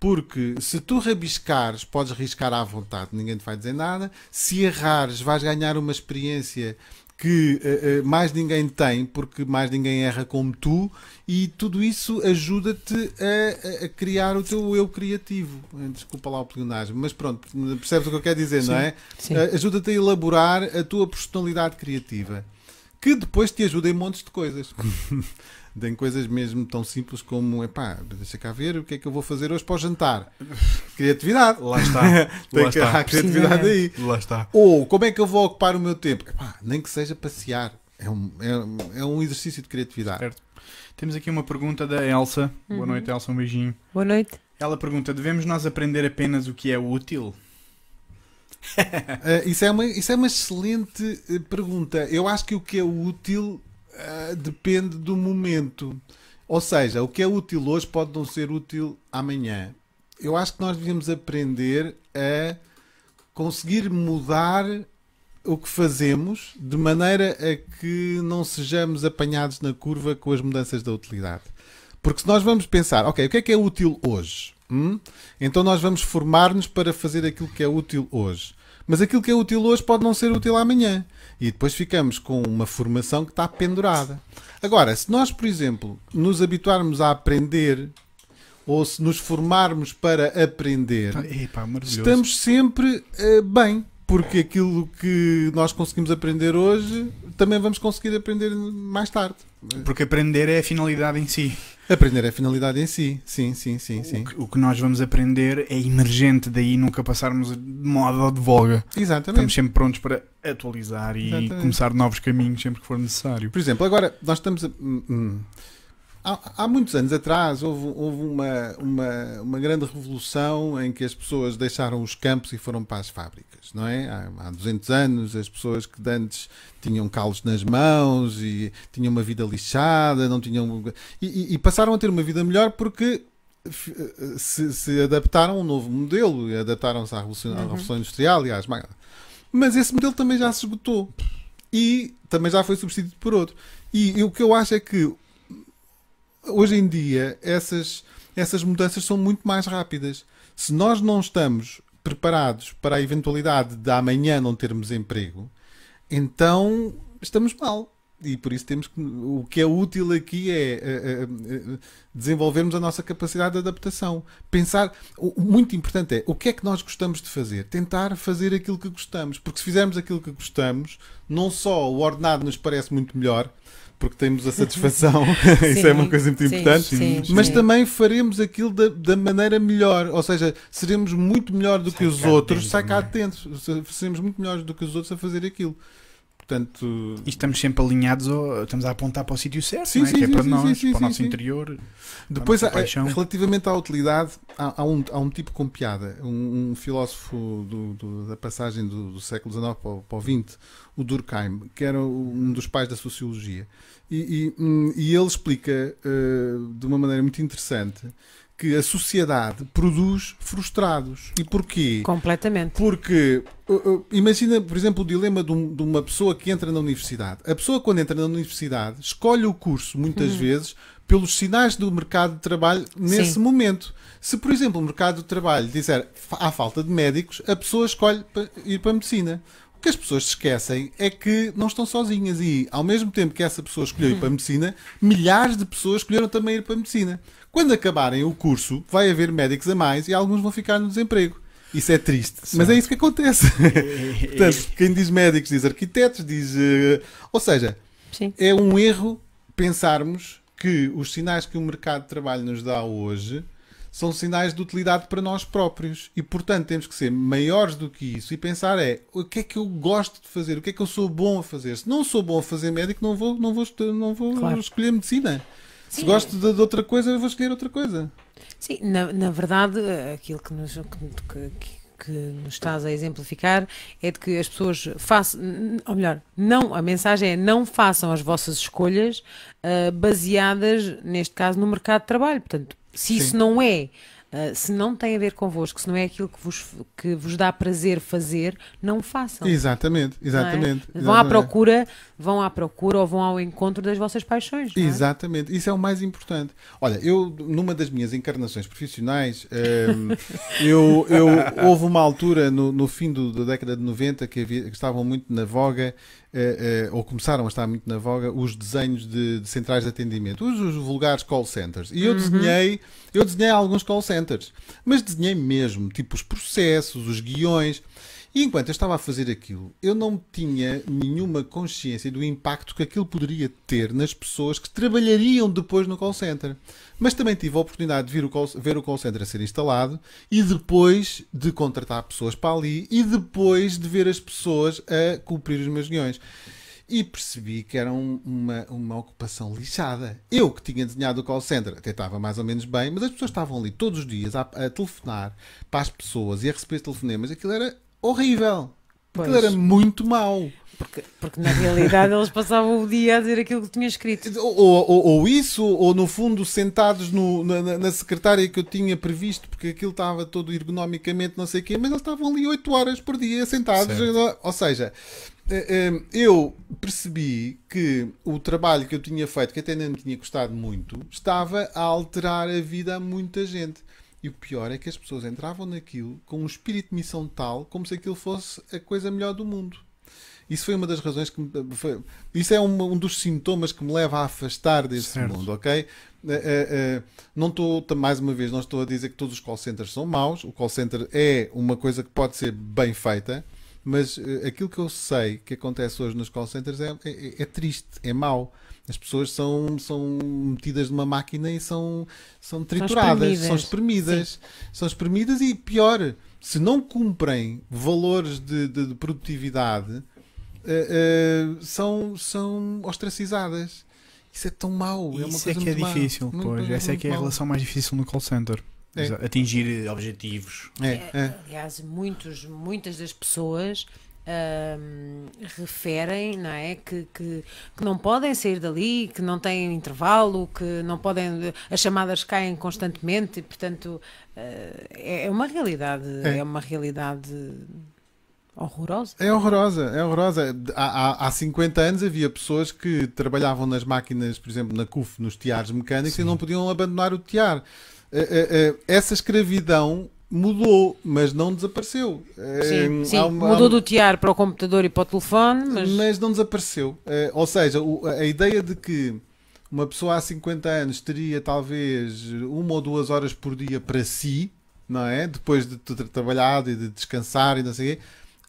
Porque se tu rabiscares, podes riscar à vontade, ninguém te vai dizer nada. Se errares, vais ganhar uma experiência que uh, uh, mais ninguém tem, porque mais ninguém erra como tu, e tudo isso ajuda-te a, a, criar o teu eu criativo. Desculpa lá o pleonasmo, mas pronto, percebes o que eu quero dizer, sim, não é? Uh, ajuda-te a elaborar a tua personalidade criativa, que depois te ajuda em montes de coisas. em coisas mesmo tão simples como, epá, deixa cá ver o que é que eu vou fazer hoje para o jantar. Criatividade. Lá está. Tem Lá que está. criatividade Sim, aí. Lá está. Ou como é que eu vou ocupar o meu tempo? Epá, nem que seja passear. É um, é, é um exercício de criatividade. Certo. Temos aqui uma pergunta da Elsa. Uhum. Boa noite, Elsa, um beijinho. Boa noite. Ela pergunta: devemos nós aprender apenas o que é útil? uh, isso, é uma, isso é uma excelente eh, pergunta. Eu acho que o que é útil uh, depende do momento. Ou seja, o que é útil hoje pode não ser útil amanhã. Eu acho que nós devíamos aprender a conseguir mudar o que fazemos de maneira a que não sejamos apanhados na curva com as mudanças da utilidade. Porque se nós vamos pensar, ok, o que é que é útil hoje? Hum? Então nós vamos formar-nos para fazer aquilo que é útil hoje. Mas aquilo que é útil hoje pode não ser útil amanhã. E depois ficamos com uma formação que está pendurada. Agora, se nós, por exemplo, nos habituarmos a aprender ou se nos formarmos para aprender, Epa, estamos sempre uh, bem porque aquilo que nós conseguimos aprender hoje também vamos conseguir aprender mais tarde. Porque aprender é a finalidade em si. Aprender é a finalidade em si, sim, sim, sim. sim. O, que, o que nós vamos aprender é emergente, daí nunca passarmos de moda ou de voga. Exatamente. Estamos sempre prontos para atualizar e Exatamente. começar novos caminhos sempre que for necessário. Por exemplo, agora nós estamos a. Hum, hum Há, há, muitos anos atrás houve, houve uma, uma, uma, grande revolução em que as pessoas deixaram os campos e foram para as fábricas, não é? Há, há 200 anos as pessoas que antes tinham calos nas mãos e tinham uma vida lixada, não tinham e, e passaram a ter uma vida melhor porque se, se adaptaram a um novo modelo e adaptaram-se à revolução, à uhum. revolução industrial e às mas esse modelo também já se esgotou e também já foi substituído por outro. E, e o que eu acho é que hoje em dia essas, essas mudanças são muito mais rápidas. Se nós não estamos preparados para a eventualidade de amanhã não termos emprego, então estamos mal. E por isso temos que. O que é útil aqui é, é desenvolvermos a nossa capacidade de adaptação. Pensar. O, muito importante é o que é que nós gostamos de fazer. Tentar fazer aquilo que gostamos. Porque se fizermos aquilo que gostamos, não só o ordenado nos parece muito melhor, porque temos a satisfação, isso é uma coisa muito sim, importante, sim, mas sim. também faremos aquilo da, da, maneira melhor, ou seja, seremos muito melhor do sai que os outros, sai cá atentos, seremos muito melhores do que os outros a fazer aquilo. Portanto... E estamos sempre alinhados, estamos a apontar para o sítio certo, sim, é? sim, que é para nós, para o nosso interior. Depois, a, relativamente à utilidade, há, há, um, há um tipo com piada. Um, um filósofo do, do, da passagem do, do século XIX para o, para o XX, o Durkheim, que era um dos pais da sociologia. E, e, hum, e ele explica uh, de uma maneira muito interessante que a sociedade produz frustrados. E porquê? Completamente. Porque, uh, uh, imagina, por exemplo, o dilema de, um, de, uma pessoa que entra na universidade. A pessoa, quando entra na universidade, escolhe o curso, muitas hum. vezes, pelos sinais do mercado de trabalho nesse Sim. momento. Se, por exemplo, o mercado de trabalho disser há falta de médicos, a pessoa escolhe ir para a medicina. O que as pessoas se esquecem é que não estão sozinhas e, ao mesmo tempo que essa pessoa escolheu ir para a medicina, milhares de pessoas escolheram também ir para a medicina. Quando acabarem o curso, vai haver médicos a mais e alguns vão ficar no desemprego. Isso é triste, Sim. mas é isso que acontece. Portanto, quem diz médicos diz arquitetos, diz. Uh, ou seja, Sim. é um erro pensarmos que os sinais que o mercado de trabalho nos dá hoje são sinais de utilidade para nós próprios. E, portanto, temos que ser maiores do que isso e pensar é o que é que eu gosto de fazer, o que é que eu sou bom a fazer. Se não sou bom a fazer médico, não vou, não vou, não vou claro. escolher medicina. Sim. Se gosto de, de, outra coisa, eu vou escolher outra coisa. Sim, na, na verdade, aquilo que nos, que, que, que nos estás a exemplificar é de que as pessoas façam, ou melhor, não, a mensagem é não façam as vossas escolhas uh, baseadas, neste caso, no mercado de trabalho. Portanto, se isso não é Uh, se não tem a ver convosco, se não é aquilo que vos, que vos dá prazer fazer, não façam. Exatamente, exatamente. É? Vão à procura, vão à procura ou vão ao encontro das vossas paixões. É? Exatamente, isso é o mais importante. Olha, eu numa das minhas encarnações profissionais, um, ehm, eu, eu, houve uma altura no, no fim do, da década de 90 que, havia, que estavam muito na voga Uh, uh, ou começaram a estar muito na voga os desenhos de, de centrais de atendimento, os, os, vulgares call centers. E eu uhum. desenhei, eu desenhei alguns call centers, mas desenhei mesmo, tipo os processos, os guiões. E enquanto eu estava a fazer aquilo, eu não tinha nenhuma consciência do impacto que aquilo poderia ter nas pessoas que trabalhariam depois no call center. Mas também tive a oportunidade de o call, ver o call center a ser instalado e depois de contratar pessoas para ali e depois de ver as pessoas a cumprir os meus guiões e percebi que era um, uma, uma ocupação lixada. Eu que tinha desenhado o call center até estava mais ou menos bem, mas as pessoas estavam ali todos os dias a, a telefonar para as pessoas e a receber telefonemas. Aquilo era horrível. Aquilo era muito mau. Porque, porque na realidade eles passavam o dia a dizer aquilo que tinha escrito. Ou, ou, ou isso, ou no fundo sentados no, na, na, secretária que eu tinha previsto, porque aquilo estava todo ergonomicamente, não sei o quê, mas eles estavam ali 8 horas por dia sentados. Certo. Ou seja, eh, eh, eu percebi que o trabalho que eu tinha feito, que até nem me tinha custado muito, estava a alterar a vida a muita gente. E o pior é que as pessoas entravam naquilo com um espírito de missão tal, como se aquilo fosse a coisa melhor do mundo. Isso foi uma das razões que me, foi, isso é um, um, dos sintomas que me leva a afastar desse certo. mundo, ok? Uh, uh, uh, não estou, mais uma vez, não estou a dizer que todos os call centers são maus. O call center é uma coisa que pode ser bem feita, mas aquilo que eu sei que acontece hoje nos call centers é, é, é triste, é mau. As pessoas são, são metidas numa máquina e são, são trituradas, são espremidas. São espremidas e pior, se não cumprem valores de, de, de produtividade, uh, uh, são, são ostracizadas. Isso é tão mau. É Isso é que é difícil, mal. pois. Muito, Essa é que é a relação mais difícil no call center. É. Atingir objetivos. É, é, é. Aliás, muitos, muitas das pessoas um, referem não é, que, que, que, não podem sair dali, que não têm intervalo, que não podem. As chamadas caem constantemente e, portanto, uh, é uma realidade. É, é uma realidade horrorosa. É horrorosa, é horrorosa. Há, há, há 50 anos havia pessoas que trabalhavam nas máquinas, por exemplo, na CUF, nos tiares mecânicos Sim. e não podiam abandonar o tiar. Uh, uh, uh, essa escravidão mudou, mas não desapareceu. Sim, sim. Uma, mudou do tiar para o computador e para o telefone, mas, mas não desapareceu. ou seja, a ideia de que uma pessoa há 50 anos teria talvez uma ou duas horas por dia para si, não é? Depois de ter trabalhado e de descansar e não sei o quê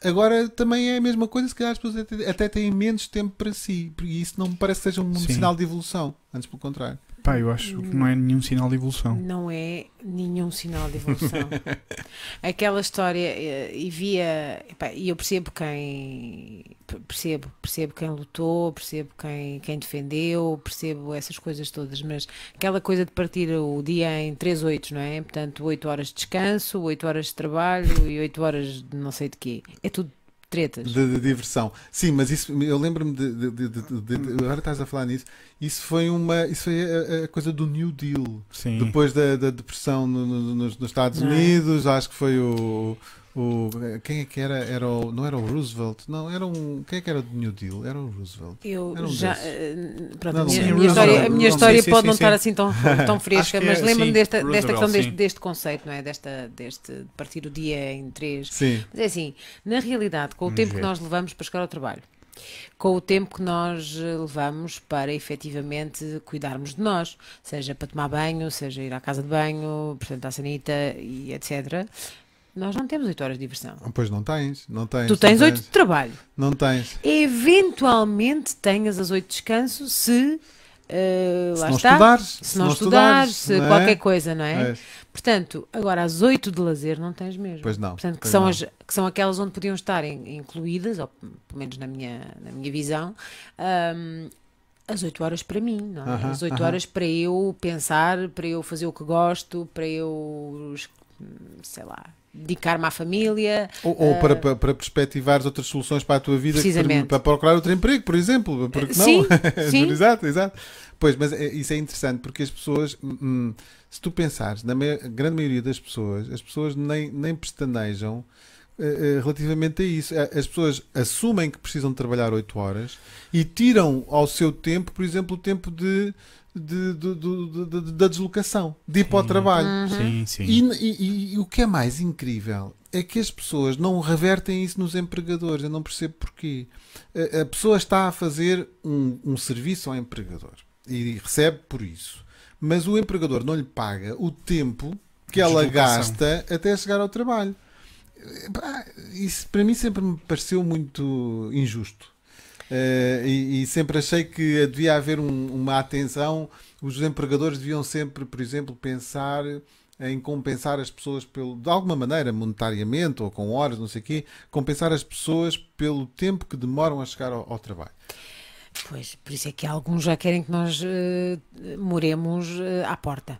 Agora também é a mesma coisa, se calhar as pessoas até têm menos tempo para si, porque isso não me parece que seja um Sim. sinal de evolução, antes pelo contrário. Pá, eu acho que não é nenhum sinal de evolução. Não é nenhum sinal de evolução. Aquela história, eh, e via, e eu percebo quem percebo, percebo quem lutou, percebo quem, quem defendeu, percebo essas coisas todas, mas aquela coisa de partir o dia em 3 oitos, não é? Portanto, 8 horas de descanso, 8 horas de trabalho e 8 horas de não sei de quê. É tudo tretas. De, de, diversão. Sim, mas isso eu lembro-me de, de, de, Agora estás a falar nisso. Isso foi uma. Isso foi a, a coisa do New Deal. Sim. Depois da, da depressão no, no, nos, nos, Estados Não. É? Unidos, acho que foi o. O, quem é que era? era o, não era o Roosevelt? Não, era um. Quem é que era do New Deal? Era o Roosevelt. Eu um já. Uh, pronto, não, a minha, minha história, a minha história pode sim, não sim, estar assim tão, tão fresca, mas é, lembro-me desta, desta questão deste, deste, conceito, não é? Desta, deste partir o dia em três. Sim. Mas é assim, na realidade, com o Vamos tempo ver. que nós levamos para chegar ao trabalho, com o tempo que nós eh, levamos para efetivamente cuidarmos de nós, seja para tomar banho, seja ir à casa de banho, portanto à sanita e etc. Nós não temos 8 horas de diversão. Ah, pois não tens, não tens. Tu tens 8 de trabalho. Não tens. Eventualmente tenhas as 8 de descanso se. Uh, se lá não está. Estudares, se, se não, estudares, se não é? qualquer coisa, não é? é? Portanto, agora as 8 de lazer não tens mesmo. Pois não. Portanto, que, são, não. As, que são aquelas onde podiam estar incluídas, ou pelo menos na minha, na minha visão, um, as 8 horas para mim, não é? Uh -huh, as 8 uh -huh. horas para eu pensar, para eu fazer o que gosto, para eu, sei lá, dedicar-me à família. Ou, ou uh, para, para, para perspectivares outras soluções para a tua vida, para, para, procurar outro emprego, por exemplo. Porque não? Sim, exato, exato. Pois, mas é, isso é interessante porque as pessoas, hum, hum se tu pensares, na grande maioria das pessoas, as pessoas nem, nem pestanejam uh, relativamente a isso. As pessoas assumem que precisam de trabalhar 8 horas e tiram ao seu tempo, por exemplo, o tempo de de, de, de, da deslocação, de ir sim. para o trabalho. Uhum. Sim, sim. E, e, e, o que é mais incrível é que as pessoas não revertem isso nos empregadores. Eu não percebo porquê. A, a pessoa está a fazer um, um serviço ao empregador e recebe por isso. Mas o empregador não lhe paga o tempo que ela gasta até chegar ao trabalho. Isso para mim sempre me pareceu muito injusto. Uh, e, e, sempre achei que devia haver um, uma atenção. Os empregadores deviam sempre, por exemplo, pensar em compensar as pessoas pelo, de alguma maneira, monetariamente ou com horas, não sei o quê, compensar as pessoas pelo tempo que demoram a chegar ao, ao trabalho. Pois, por isso é que alguns já querem que nós uh, moremos uh, à porta.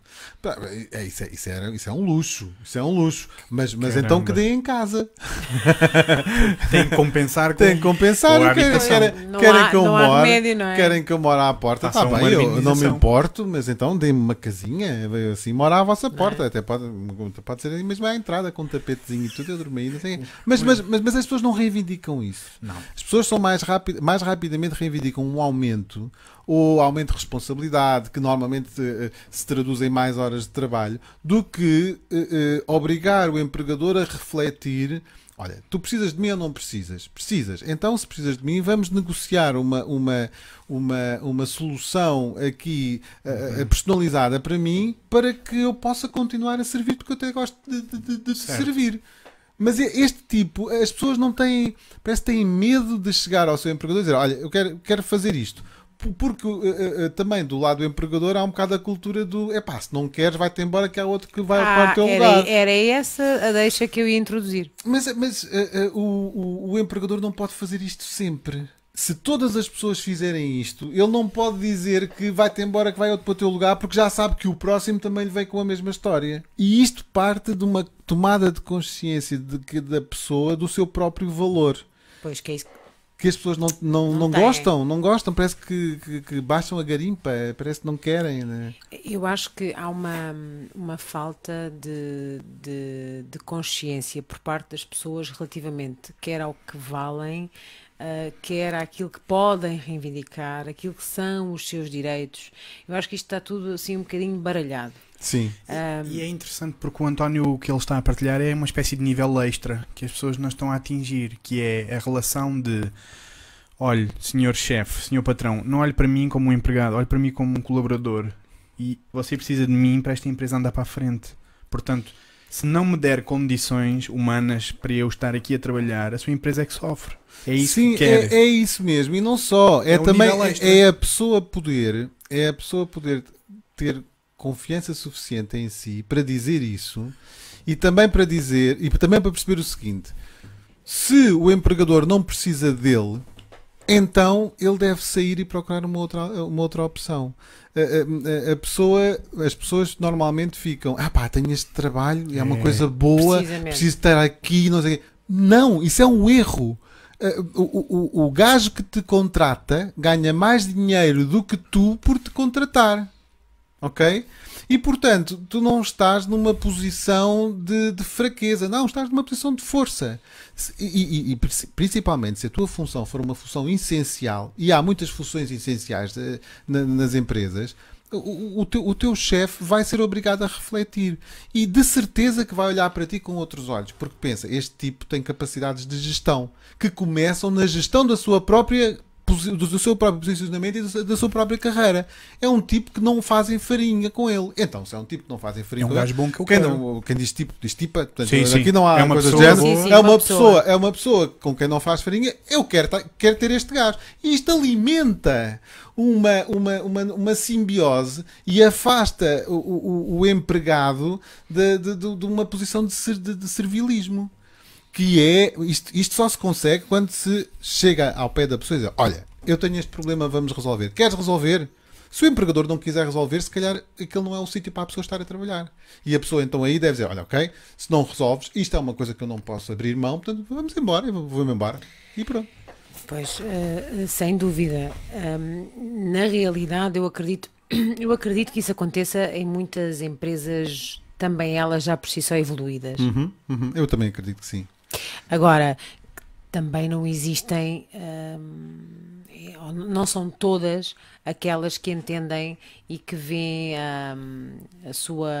É, isso, é, isso, é, isso é um luxo, isso é um luxo. Mas, mas então que deem em casa. Tem que compensar com, Tem que compensar. Com querem, querem, querem que eu more, é? querem que eu more à porta. Tá bem, eu não me importo, mas então deem-me uma casinha, assim, mora à vossa porta. É? Até pode, pode ser mesmo à entrada com um tapetezinho e tudo, eu dormi. Não sei. Mas, mas, mas, mas as pessoas não reivindicam isso. Não. As pessoas são mais, rapid, mais rapidamente reivindicam um aumento ou aumento de responsabilidade, que normalmente uh, se traduz em mais horas de trabalho, do que uh, obrigar o empregador a refletir. Olha, tu precisas de mim ou não precisas? Precisas. Então, se precisas de mim, vamos negociar uma, uma, uma, uma solução aqui uhum. personalizada para mim para que eu possa continuar a servir porque eu até gosto de, de, de, de servir. Mas este tipo, as pessoas não têm, parece que têm medo de chegar ao seu empregador e dizer: Olha, eu quero, quero fazer isto. Porque uh, uh, também do lado do empregador há um bocado a cultura do é pá, se não queres, vai-te embora que há outro que vai ah, ocupar o teu era, lugar. Era essa a deixa que eu ia introduzir. Mas, mas uh, o, o, o empregador não pode fazer isto sempre se todas as pessoas fizerem isto, ele não pode dizer que vai-te embora, que vai outro para o teu lugar, porque já sabe que o próximo também lhe vem com a mesma história. E isto parte de uma tomada de consciência de que, da pessoa do seu próprio valor. Pois que é isso que as pessoas não, não, não, não gostam, não gostam, parece que, que, que, baixam a garimpa, parece que não querem. Né? Eu acho que há uma, uma falta de, de, de consciência por parte das pessoas relativamente quer ao que valem, uh, quer àquilo que podem reivindicar, aquilo que são os seus direitos. Eu acho que isto está tudo assim um bocadinho baralhado. Sim. Um, e é interessante porque o António o que ele está a partilhar é uma espécie de nível extra que as pessoas não estão a atingir, que é a relação de olhe, senhor chefe, senhor patrão, não olhe para mim como um empregado, olhe para mim como um colaborador. E você precisa de mim para esta empresa andar para a frente. Portanto, se não me der condições humanas para eu estar aqui a trabalhar, a sua empresa é que sofre. É isso Sim, que. É, é isso mesmo. E não só. É, é também é a pessoa poder, é a pessoa poder ter confiança suficiente em si para dizer isso e também para dizer e também para perceber o seguinte: se o empregador não precisa dele, então ele deve sair e procurar uma outra, uma outra opção. A, a, a pessoa, as pessoas normalmente ficam, ah pá, tenho este trabalho, é uma é, coisa boa, preciso estar aqui, não sei. Não, isso é um erro. O, o, o, o gajo que te contrata ganha mais dinheiro do que tu por te contratar ok? E portanto, tu não estás numa posição de, de fraqueza, não, estás numa posição de força. E, e, e, principalmente se a tua função for uma função essencial, e há muitas funções essenciais de, eh, na, nas empresas, o, o, teu, o teu chefe vai ser obrigado a refletir e de certeza que vai olhar para ti com outros olhos, porque pensa, este tipo tem capacidades de gestão que começam na gestão da sua própria do seu próprio posicionamento e da sua própria carreira. É um tipo que não fazem farinha com ele. Então, se é um tipo que não fazem farinha é um gajo bom que eu quem, quero. Não, quem diz tipo, diz tipa. Portanto, sim, sim. Aqui não há é uma género. Sim, sim, é uma, pessoa. pessoa. é uma pessoa com quem não faz farinha. Eu quero, quero ter este gajo. E isto alimenta uma, uma, uma, uma simbiose e afasta o, o, o empregado de, de, de, de, uma posição de, ser, de, de servilismo que é isto, isto só se consegue quando se chega ao pé da pessoa e diz: Olha, eu tenho este problema, vamos resolver. Queres resolver? Se o empregador não quiser resolver, se calhar aquele não é o sítio para a pessoa estar a trabalhar. E a pessoa então aí deve dizer: Olha, ok, se não resolves, isto é uma coisa que eu não posso abrir mão, portanto vamos embora, vou-me embora. E pronto. Pois, uh, sem dúvida. Um, na realidade, eu acredito, eu acredito que isso aconteça em muitas empresas, também elas já por si só evoluídas. Uhum, uhum. Eu também acredito que sim. Agora, também não existem, hum, não são todas aquelas que entendem e que veem hum, a, sua,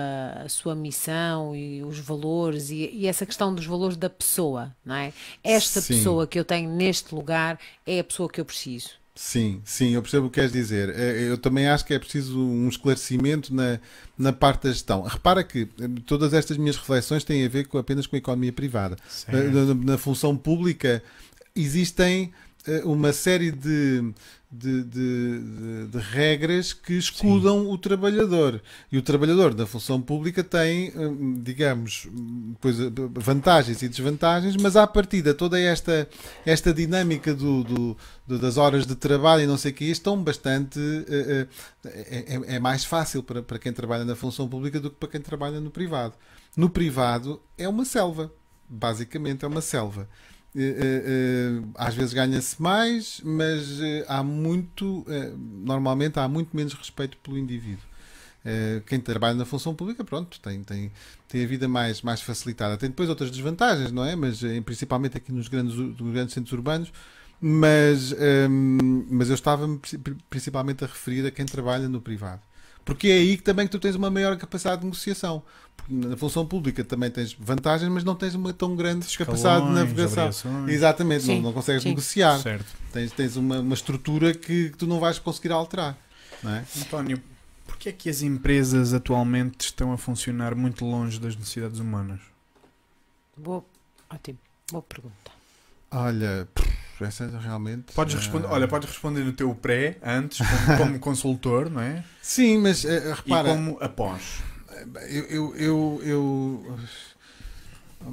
a sua missão e os valores e, e, essa questão dos valores da pessoa, não é? Esta Sim. pessoa que eu tenho neste lugar é a pessoa que eu preciso. Sim, sim, eu percebo o que queres dizer. É, eu também acho que é preciso um esclarecimento na, na parte da gestão. Repara que eh, todas estas minhas reflexões têm a ver com, apenas com a economia privada. Na, na, na, função pública existem uma série de de, de, de, regras que escudam Sim. o trabalhador. E o trabalhador da função pública tem, hum, digamos, coisa, vantagens e desvantagens, mas à partida toda esta, esta dinâmica do, do, do das horas de trabalho e não sei o que estão bastante. Eh, eh, é, é mais fácil para, para quem trabalha na função pública do que para quem trabalha no privado. No privado é uma selva. Basicamente é uma selva. Uh, uh, às vezes ganha-se mais, mas há muito, normalmente há muito menos respeito pelo indivíduo. quem trabalha na função pública, pronto, tem, tem, tem a vida mais, mais facilitada. Tem depois outras desvantagens, não é? Mas principalmente aqui nos grandes, nos grandes centros urbanos. Mas, ehm, mas eu estava principalmente a referir a quem trabalha no privado. Porque é aí que também que tu tens uma maior capacidade de negociação. Na função pública também tens vantagens, mas não tens uma tão grande capacidade de navegação. Exatamente, não, não consegues sim. negociar. Certo. Tens, tens uma, uma estrutura que, que tu não vais conseguir alterar. Não é? António, porquê é que as empresas atualmente estão a funcionar muito longe das necessidades humanas? Boa, ótimo, boa pergunta. Olha, essa realmente. Podes responder, olha, podes responder no teu pré, antes, como, como consultor, não é? Sim, mas uh, repara. E como após. Eu. eu, eu, eu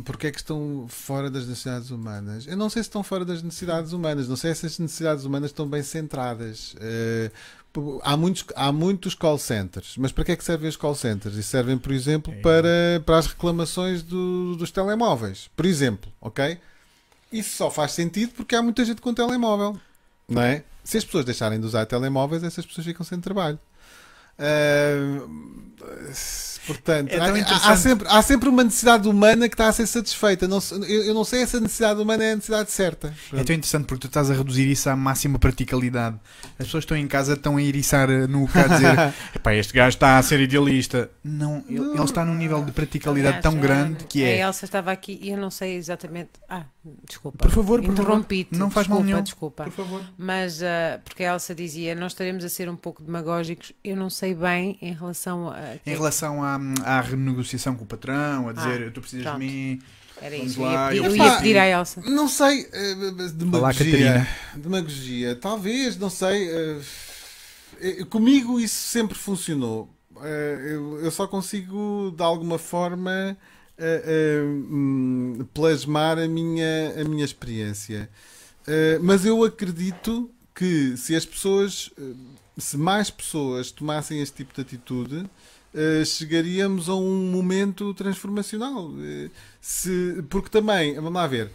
porque é que estão fora das necessidades humanas? Eu não sei se estão fora das necessidades humanas, não sei se as necessidades humanas estão bem centradas. Uh, há, muitos, há muitos call centers, mas para que é que servem os call centers? E servem, por exemplo, é. para, para as reclamações do, dos telemóveis. Por exemplo, ok? Isso só faz sentido porque há muita gente com telemóvel, não é? Se as pessoas deixarem de usar telemóveis, essas pessoas ficam sem trabalho. Uh, Portanto, é há, há, sempre, há sempre uma necessidade humana que está a ser satisfeita. Não, eu, eu não sei se essa necessidade humana é a necessidade certa. É tão interessante porque tu estás a reduzir isso à máxima praticalidade. As pessoas estão em casa, estão a iriçar no cá a dizer este gajo está a ser idealista. Não, ele, ele está num nível de praticalidade tão grande que é. A Elsa estava aqui e eu não sei exatamente. Ah, desculpa. Por favor, interrompi-te. Não faz desculpa, mal nenhum. Desculpa. Por favor. Mas uh, porque a Elsa dizia, nós estaremos a ser um pouco demagógicos. Eu não sei bem em relação a. Em relação a à renegociação com o patrão, a dizer ah, tu precisas pronto. de mim. Era isso. Lá, eu, ia, eu ia pedir à Elsa. Não sei. Uh, demagogia. Olá, demagogia. Talvez, não sei. Uh, comigo isso sempre funcionou. Uh, eu, eu, só consigo, de alguma forma, um, plasmar a minha, a minha experiência. mas eu acredito que se as pessoas, se mais pessoas tomassem este tipo de atitude, Uh, chegaríamos a um momento transformacional. Uh, se, porque também, vamos lá ver,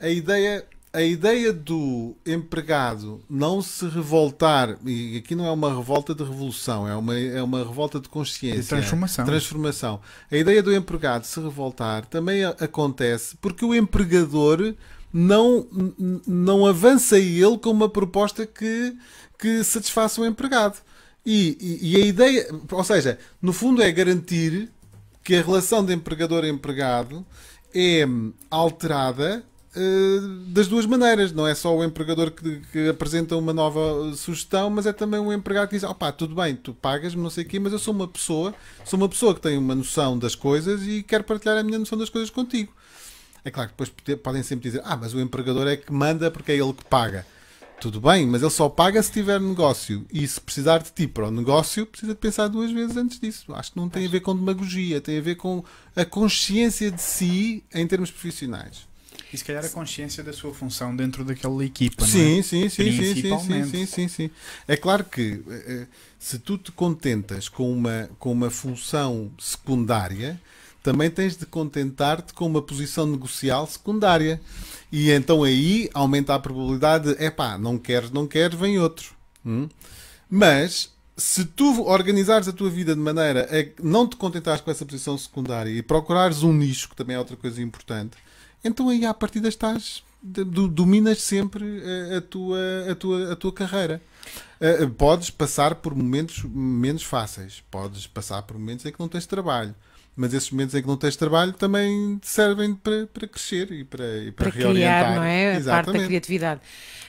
a ideia, a ideia do empregado não se revoltar, e aqui não é uma revolta de revolução, é uma, é uma revolta de consciência. De transformação. transformação. A ideia do empregado se revoltar também acontece porque o empregador não, não avança ele com uma proposta que, que satisfaça o empregado. E, e, e, a ideia, ou seja, no fundo é garantir que a relação de empregador-empregado é alterada uh, das duas maneiras. Não é só o empregador que, que, apresenta uma nova sugestão, mas é também o empregado que diz: opá, tudo bem, tu pagas-me, não sei o quê, mas eu sou uma pessoa, sou uma pessoa que tem uma noção das coisas e quero partilhar a minha noção das coisas contigo. É claro que depois podem sempre dizer: ah, mas o empregador é que manda porque é ele que paga. Tudo bem, mas ele só paga se tiver negócio. E se precisar de ti para o negócio, precisa de pensar duas vezes antes disso. Acho que não tem a ver com demagogia, tem a ver com a consciência de si em termos profissionais. E se calhar a consciência da sua função dentro daquela equipa, sim, não é? Sim, sim, sim, sim, sim, sim, sim. É claro que eh, eh, se tu te contentas com uma, com uma função secundária, também tens de contentar-te com uma posição negocial secundária. E então aí aumenta a probabilidade de, epá, não queres, não queres, vem outro. Hum? Mas se tu organizares a tua vida de maneira a não te contentares com essa posição secundária e procurares um nicho, que também é outra coisa importante, então aí à partida estás, dominas sempre a, a tua, a, tua, a tua carreira. Uh, podes passar por momentos menos fáceis, podes passar por momentos em que não tens trabalho, mas esses momentos em que não tens trabalho também servem para, para crescer e para, e para, para reorientar. criar, não é? A parte da criatividade.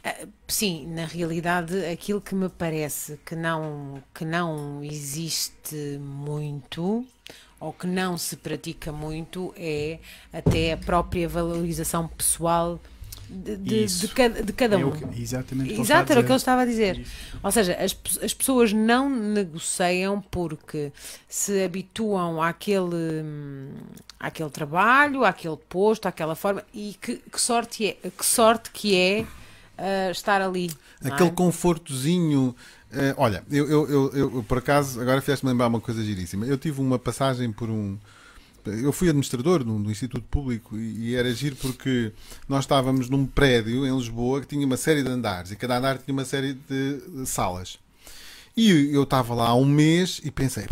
Ah, sim, na realidade, aquilo que me parece que não, que não existe muito ou que não se pratica muito é até a própria valorização pessoal de, de, de, cada, de cada é um. É exatamente Exato, era o que ele estava a dizer. Ou seja, as, as pessoas não negociam porque se habituam àquele, àquele trabalho, àquele posto, àquela forma, e que, que sorte, é, que sorte que é uh, estar ali. Aquele é? confortozinho. Uh, olha, eu, eu, eu, eu, por acaso, agora fizeste-me lembrar uma coisa giríssima. Eu tive uma passagem por um eu fui administrador no, Instituto Público e, e, era giro porque nós estávamos num prédio em Lisboa que tinha uma série de andares e cada andar tinha uma série de, salas. E eu estava lá há um mês e pensei,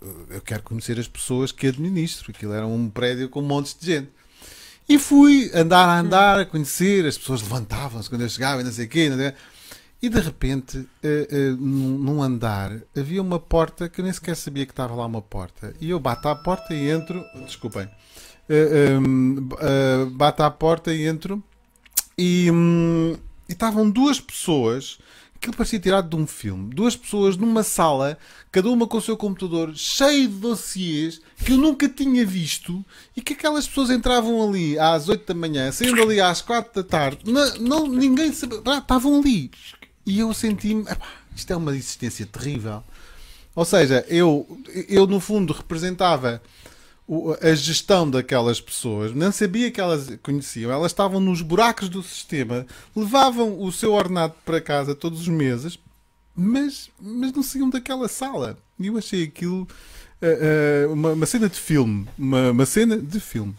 eu, eu, quero conhecer as pessoas que administro. Aquilo era um prédio com montes de gente. E fui andar a andar, a conhecer, as pessoas levantavam-se quando eu chegava e não sei o quê. Não sei o quê. E de repente, uh, uh, num, andar, havia uma porta que eu nem sequer sabia que estava lá uma porta. E eu bato à porta e entro. Desculpem. Uh, um, bato à porta e entro. E, um, e estavam duas pessoas. Aquilo parecia tirado de um filme. Duas pessoas numa sala, cada uma com o seu computador cheio de dossiês que eu nunca tinha visto e que aquelas pessoas entravam ali às 8 da manhã, saindo ali às 4 da tarde. Não, não ninguém sabia. Estavam ali e eu senti-me, isto é uma existência terrível. Ou seja, eu, eu no fundo representava a gestão daquelas pessoas, não sabia que elas conheciam, elas estavam nos buracos do sistema, levavam o seu ordenado para casa todos os meses, mas, mas não saíam daquela sala. E eu achei aquilo uh, uh, uma, uma, cena de filme. Uma, uma cena de filme.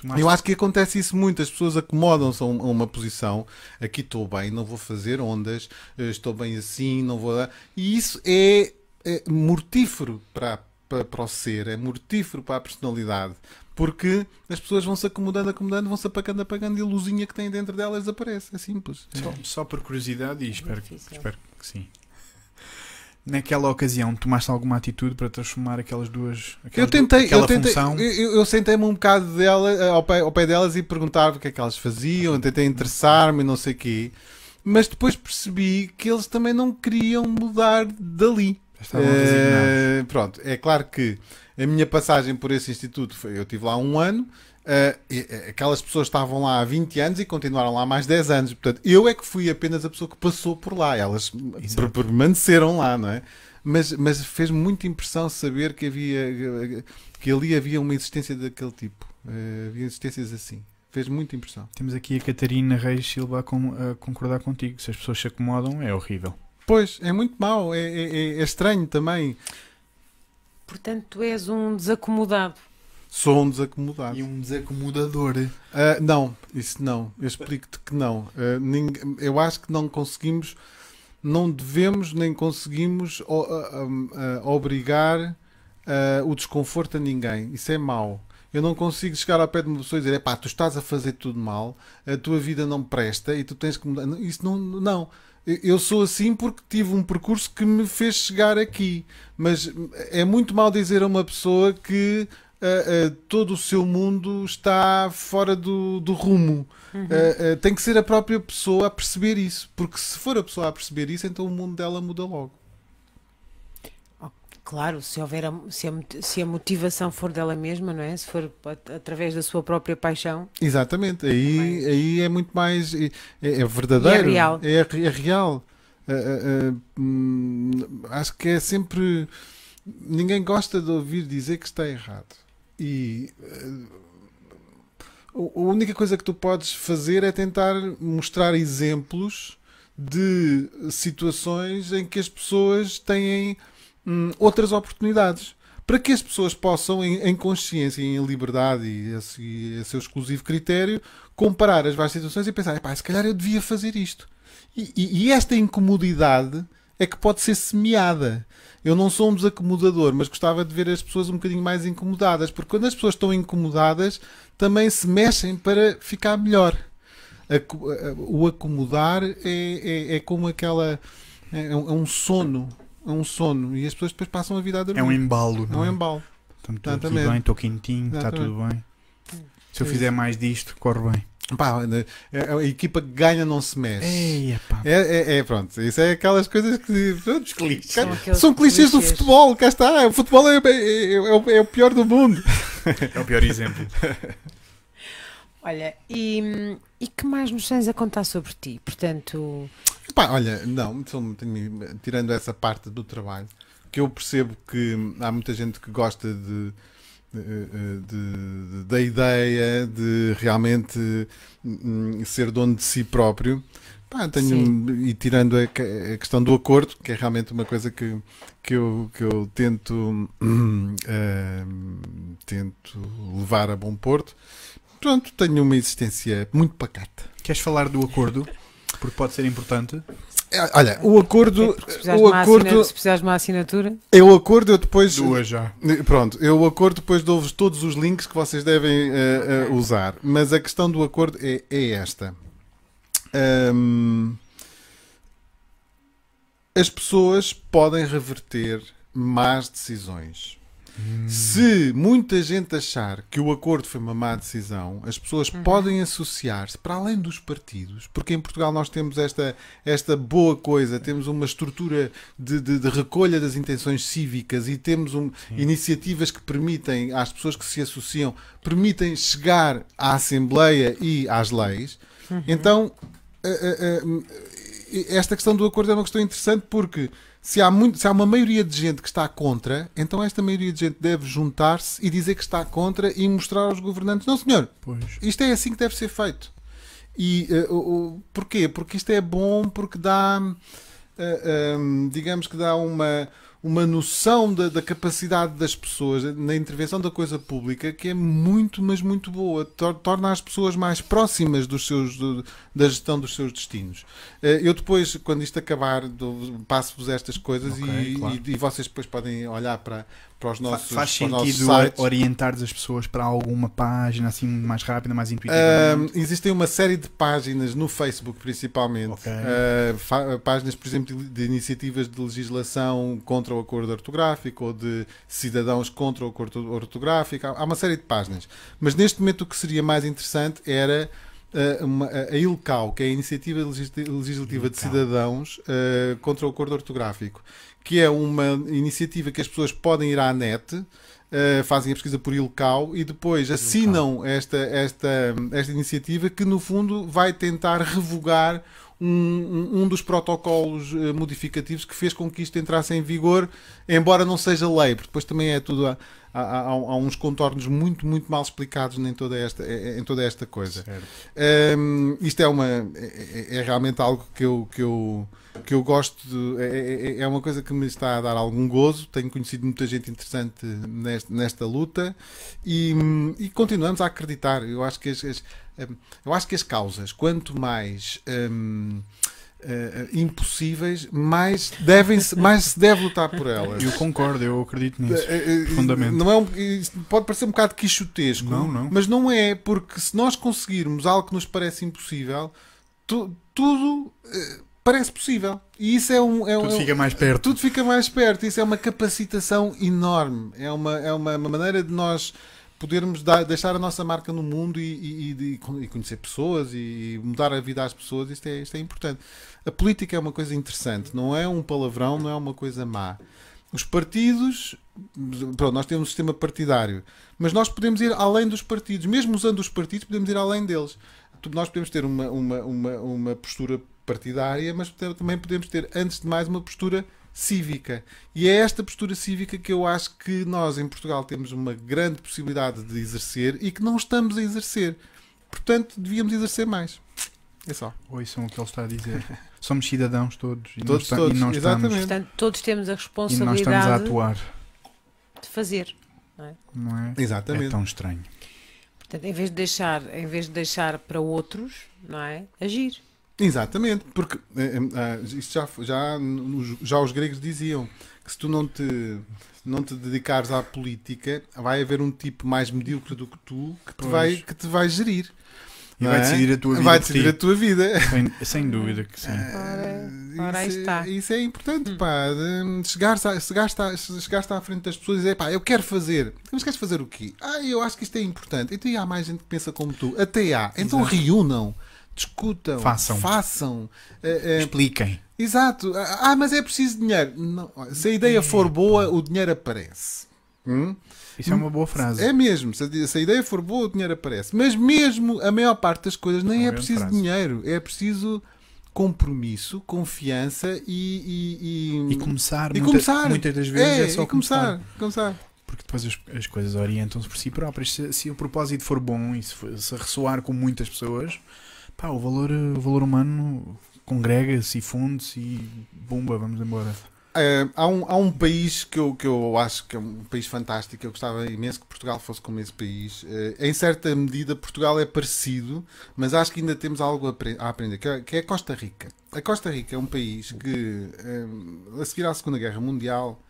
Tomaste... Eu acho que acontece isso muito. As pessoas acomodam-se a uma posição. Aqui estou bem, não vou fazer ondas, eh, estou bem assim, não vou dar. E isso é, é mortífero para, para, para o ser, é mortífero para a personalidade. Porque as pessoas vão se acomodando, acomodando, vão se apagando, apagando e a luzinha que têm dentro delas desaparece. É simples. Só, só por curiosidade, e espero, espero que sim naquela ocasião tomaste alguma atitude para transformar aquelas duas aquelas eu tentei eu tentei função? eu, eu sentei-me um bocado dela eh, ao pé, ao pé delas e perguntava o que é que elas faziam tentei interessar-me não sei quê. Mas depois percebi que eles também não queriam mudar dali. Uh, pronto é claro que a minha passagem por esse instituto foi eu tive lá um ano Uh, aquelas pessoas estavam lá há 20 anos e continuaram lá há mais 10 anos. Portanto, eu é que fui apenas a pessoa que passou por lá. Elas permaneceram lá, não é? Mas, mas fez muita impressão saber que havia que ali havia uma existência daquele tipo. Uh, havia existências assim. Fez muita impressão. Temos aqui a Catarina Reis Silva a, com, a concordar contigo. Se as pessoas se acomodam, é horrível. Pois, é muito mau. É, é, é estranho também. Portanto, tu és um desacomodado. Sou um desacomodado. E um desacomodador. Uh, não, isso não. Eu explico-te que não. Uh, ninguém, eu acho que não conseguimos, não devemos nem conseguimos uh, obrigar o desconforto a ninguém. Isso é mau. Eu não consigo chegar ao pé de uma pessoa e dizer: pá, tu estás a fazer tudo mal, a tua vida não presta e tu tens que mudar. Isso não. não. Eu sou assim porque tive um percurso que me fez chegar aqui. Mas é muito mal dizer a uma pessoa que uh, uh, todo o seu mundo está fora do, do rumo. Uhum. Uh, tem que ser a própria pessoa a perceber isso, porque se for a pessoa a perceber isso, então o mundo dela muda logo. Oh, claro, se houver a, se, a, se a motivação for dela mesma, não é? Se for através da sua própria paixão. Exatamente, aí, aí é muito mais. É, é verdadeiro. E é real. É, é real. Hum, acho que é sempre. Ninguém gosta de ouvir dizer que está errado. E uh, a única coisa que tu podes fazer é tentar mostrar exemplos de situações em que as pessoas têm hum, outras oportunidades. Para que as pessoas possam, em, em consciência em liberdade e a, e seu exclusivo critério, comparar as várias situações e pensar: se calhar eu devia fazer isto. E, e, e esta incomodidade é que pode ser semeada. Eu não sou um desacomodador, mas gostava de ver as pessoas um bocadinho mais incomodadas, porque quando as pessoas estão incomodadas, também se mexem para ficar melhor. O acomodar é, é, é como aquela. É, é um sono. É um sono. E as pessoas depois passam a vida a dormir. É um embalo. É um é? embalo. Estou tudo bem, estou quentinho, está tudo bem. Se eu fizer mais disto, corre bem. Pá, né, é, a equipa que ganha não se mexe. Eia, pá. É, é, é, pronto, isso é aquelas coisas que. Pronto, clichês. São, são clichês, do futebol, cá está. O futebol é, é, é, o, é o pior do mundo. É o pior exemplo. Olha, e, e que mais nos tens a contar sobre ti? Portanto. Pá, olha, não, tirando essa parte do trabalho, que eu percebo que há muita gente que gosta de, de, de, da ideia de realmente hum, ser dono de si próprio. Pá, tenho, e tirando a, a, questão do acordo, que é realmente uma coisa que, que, eu, que eu tento, uh, tento levar a bom porto, pronto, tenho uma existência muito pacata. Queres falar do acordo? Porque pode ser importante. É, olha, o acordo. É o acordo se precisares de uma assinatura. É o acordo, eu depois. Duas já. Pronto, eu o acordo depois dou-vos todos os links que vocês devem uh, uh, usar. Mas a questão do acordo é, é esta. Um, as pessoas podem reverter más decisões. Se muita gente achar que o acordo foi uma má decisão, as pessoas uhum. podem associar-se para além dos partidos, porque em Portugal nós temos esta, esta boa coisa, temos uma estrutura de, de, de recolha das intenções cívicas e temos um, iniciativas que permitem às pessoas que se associam, permitem chegar à Assembleia e às leis. Uhum. Então, uh, uh, uh, esta questão do acordo é uma questão interessante porque se há, muito, se há uma maioria de gente que está contra, então esta maioria de gente deve juntar-se e dizer que está contra e mostrar aos governantes: não, senhor, pois. isto é assim que deve ser feito. E uh, uh, porquê? Porque isto é bom, porque dá, uh, eh, um, digamos que dá uma uma noção da, da, capacidade das pessoas na intervenção da coisa pública que é muito, mas muito boa. Torna as pessoas mais próximas dos seus, do, da gestão dos seus destinos. Eh, eu depois, quando isto acabar, passo-vos estas coisas okay, e, claro. e, e, vocês depois podem olhar para, para os nossos Faz sentido orientar as pessoas para alguma página assim mais rápida, mais intuitiva? Uh, existem uma série de páginas no Facebook, principalmente. Okay. Uh, páginas, por exemplo, de, de, iniciativas de legislação contra o acordo ortográfico ou de cidadãos contra o acordo ortográfico. Há, há uma série de páginas. Mas neste momento o que seria mais interessante era uh, uma, a ILCAU, que é a Iniciativa Legislativa de Cidadãos uh, contra o Acordo Ortográfico, que é uma iniciativa que as pessoas podem ir à net, uh, fazem a pesquisa por ILCAU e depois assinam esta, esta, esta iniciativa que, no fundo, vai tentar revogar um, um, dos protocolos modificativos que fez com que isto entrasse em vigor, embora não seja lei, porque depois também é tudo a, há, há, há, uns contornos muito, muito mal explicados em toda esta, em toda esta coisa. Um, isto é, uma, é, é, realmente algo que eu, que eu, que eu gosto, de, é, é, é, uma coisa que me está a dar algum gozo. Tenho conhecido muita gente interessante nesta, nesta luta e, e continuamos a acreditar. Eu acho que as, as eu acho que as causas, quanto mais. Um, Uh, impossíveis, mais, devem mais se deve lutar por elas. Eu concordo, eu acredito nisso. Uh, profundamente. Não é um, pode parecer um bocado quixotesco, não, não. mas não é, porque se nós conseguirmos algo que nos parece impossível, tu, tudo uh, parece possível. E isso é um. É tudo fica mais perto. Tudo fica mais perto. Isso é uma capacitação enorme. É uma, é uma, uma maneira de nós podermos dar, deixar a nossa marca no mundo e, e, e, conhecer pessoas e mudar a vida às pessoas, isto é, isto é importante. A política é uma coisa interessante, não é um palavrão, não é uma coisa má. Os partidos, pronto, nós temos um sistema partidário, mas nós podemos ir além dos partidos, mesmo usando os partidos, podemos ir além deles. Nós podemos ter uma, uma, uma, uma postura partidária, mas também podemos ter, antes de mais, uma postura cívica. E é esta postura cívica que eu acho que nós em Portugal temos uma grande possibilidade de exercer e que não estamos a exercer. Portanto, devíamos exercer mais. É só. Ouçam o que ele está a dizer. Somos cidadãos todos. E todos, não, todos. E não Exatamente. Estamos, Portanto, todos temos a responsabilidade e nós estamos a atuar. de fazer. Não é? Não é? Exatamente. É tão estranho. Portanto, em vez de deixar, em vez de deixar para outros, não é? Agir. Exatamente, porque é, é, isto já, já, já os gregos diziam que se tu não te, não te dedicares à política, vai haver um tipo mais medíocre do que tu que te, vai, que te vai gerir. E vai é? decidir a tua vida. Vai decidir a tua vida. Sem, sem dúvida que sim. Ora, ora isso, está. isso é importante, hum. pá. Chegar-se à, chegar à frente das pessoas e dizer, pá, eu quero fazer. Mas queres fazer o quê? Ah, eu acho que isto é importante. Então há mais gente que pensa como tu. Até há. Então Exato. reúnam discutam, façam, façam uh, expliquem. Exato. Ah, mas é preciso dinheiro. Não, se a ideia for boa, o dinheiro aparece. Hum? Isso é uma boa frase. É mesmo. Se a, se a, ideia for boa, o dinheiro aparece. Mas mesmo a maior parte das coisas nem é, é preciso frase. dinheiro. É preciso compromisso, confiança e. E, e, e começar. E muita, começar. Muitas das vezes é, é só começar. começar. Porque depois as, as coisas orientam-se por si próprias. Se, se, o propósito for bom e se, se ressoar com muitas pessoas, pá, o valor, o valor humano congrega-se e funde-se e bomba, vamos embora. É, há, um, há um país que eu, que eu acho que é um país fantástico. Eu gostava imenso que Portugal fosse como esse país. É, em certa medida, Portugal é parecido, mas acho que ainda temos algo a, aprender, que é, que é a Costa Rica. A Costa Rica é um país que, a seguir à Segunda Guerra Mundial,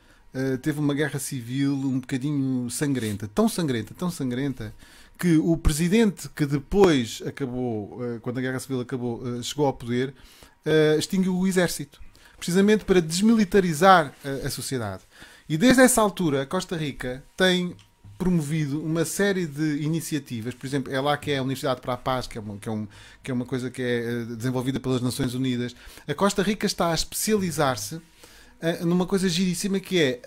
teve uma guerra civil um bocadinho sangrenta. Tão sangrenta, tão sangrenta, que o presidente que depois acabou, quando a guerra civil acabou, chegou ao poder, extinguiu o exército precisamente para desmilitarizar a, sociedade. E desde essa altura, Costa Rica tem promovido uma série de iniciativas, por exemplo, é lá que é a Universidade para a Paz, que é uma, que é um, que é uma coisa que é eh, desenvolvida pelas Nações Unidas. A Costa Rica está a especializar-se uh, numa coisa giríssima que é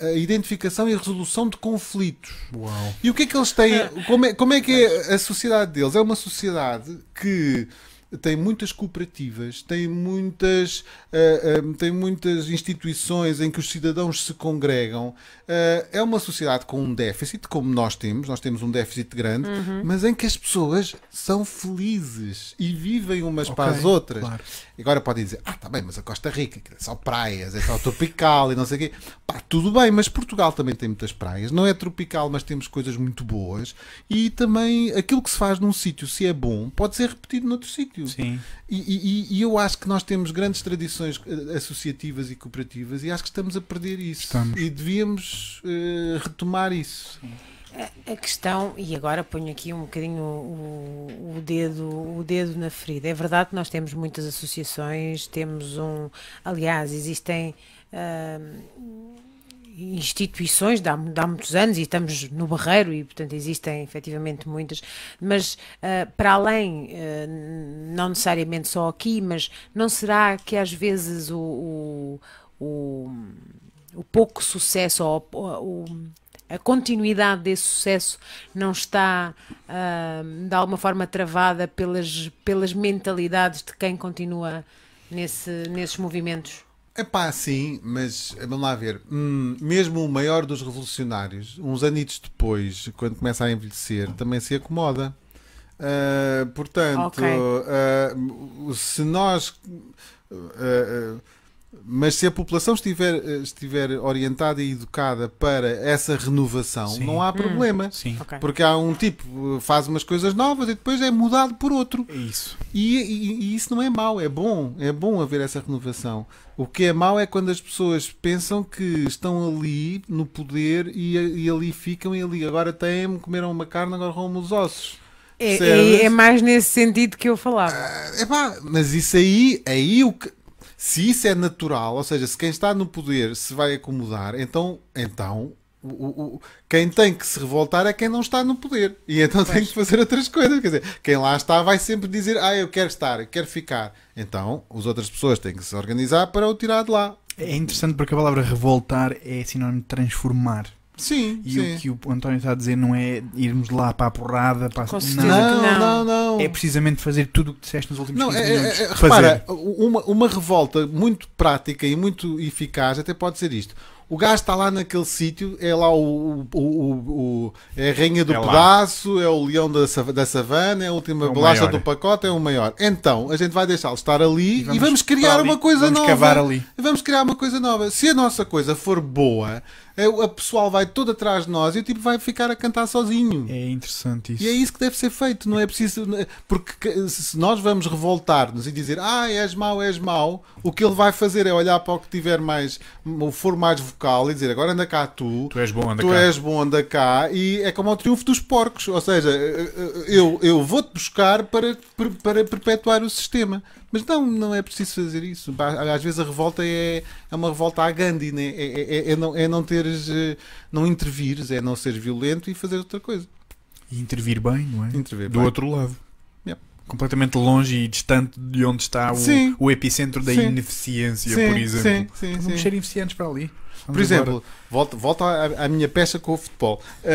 a, a, a, identificação e a resolução de conflitos. Uau. E o que é que eles têm? Como é, como é que é a sociedade deles? É uma sociedade que tem muitas cooperativas, tem muitas, uh, uh, tem muitas instituições em que os cidadãos se congregam. Uh, é uma sociedade com um déficit, como nós temos, nós temos um déficit grande, uhum. mas em que as pessoas são felizes e vivem umas okay, para as outras. Claro. Agora podem dizer, ah, tá bem, mas a Costa Rica é só praias, é só tropical e não sei o quê. Pá, tudo bem, mas Portugal também tem muitas praias. Não é tropical, mas temos coisas muito boas. E também aquilo que se faz num sítio, se é bom, pode ser repetido noutro sítio. Sim. E, e, e, eu acho que nós temos grandes tradições eh, associativas e cooperativas e acho que estamos a perder isso. Estamos. E devíamos uh, retomar isso. Sim. A questão, e agora ponho aqui um bocadinho o, o, dedo, o dedo na ferida. É verdade que nós temos muitas associações, temos um. Aliás, existem. Uh, instituições de há, de há, muitos anos e estamos no Barreiro e, portanto, existem efetivamente muitas, mas uh, para além, uh, não necessariamente só aqui, mas não será que às vezes o, o, o, o pouco sucesso ou o, a continuidade desse sucesso não está uh, de alguma forma travada pelas, pelas mentalidades de quem continua nesse, nesses movimentos? É pá, sim, mas vamos lá ver. Hum, mesmo o maior dos revolucionários, uns anitos depois, quando começa a envelhecer, também se acomoda. Uh, portanto, okay. uh, se nós. Uh, mas se a população estiver, eh, estiver orientada e educada para essa renovação, Sim. não há hum. problema. Hum. Okay. Porque há um tipo faz umas coisas novas e depois é mudado por outro. É isso. E, e, e, isso não é mau, é bom. É bom haver essa renovação. O que é mau é quando as pessoas pensam que estão ali no poder e, e ali ficam e ali agora têm, comeram uma carne, agora roubam os ossos. É, é, é, mais nesse sentido que eu falava. É pá, mas isso aí, aí o que se isso é natural, ou seja, se quem está no poder se vai acomodar, então, então o, o, quem tem que se revoltar é quem não está no poder. E então pois. tem que fazer outras coisas. Quer dizer, quem lá está vai sempre dizer: Ah, eu quero estar, eu quero ficar. Então, as outras pessoas têm que se organizar para o tirar de lá. É interessante porque a palavra revoltar é sinónimo de transformar. Sim, e sim. o que o António está a dizer não é irmos lá para a porrada, para a... não, não, não, não, É precisamente fazer tudo o que disseste nos últimos não, 15 é, é minutos. É, repara, uma, uma revolta muito prática e muito eficaz até pode ser isto. O gajo está lá naquele sítio, é lá o, o, o, o, é a rainha do é pedaço, é o leão da, da savana, é a última é bolacha maior. do pacote, é o maior. Então, a gente vai deixá-lo estar ali e vamos, e vamos criar uma coisa vamos nova. Cavar ali. Vamos criar uma coisa nova. Se a nossa coisa for boa, é, a pessoal vai todo atrás de nós e o tipo vai ficar a cantar sozinho. É interessante isso. E é isso que deve ser feito, não é preciso. Porque se nós vamos revoltar-nos e dizer ah, és mau, és mau, o que ele vai fazer é olhar para o que tiver mais, o for mais vocal e dizer agora anda cá tu, tu és bom, anda tu cá. és bom, anda cá, e é como o triunfo dos porcos, ou seja, eu, eu vou-te buscar para, para perpetuar o sistema. Mas não, não é preciso fazer isso. Às vezes a revolta é, é uma revolta à Gandhi, né? é, é, é, não, é não teres, eh, não intervires, é não seres violento e fazer outra coisa. E intervir bem, não é? Intervir Do bem. outro lado. Completamente longe e distante de onde está o, o epicentro da sim. ineficiência, sim, por exemplo. Sim, sim, Vamos ser eficientes para ali. Vamos Por exemplo, embora. volta, volta à, à, minha pecha com o futebol. Uh,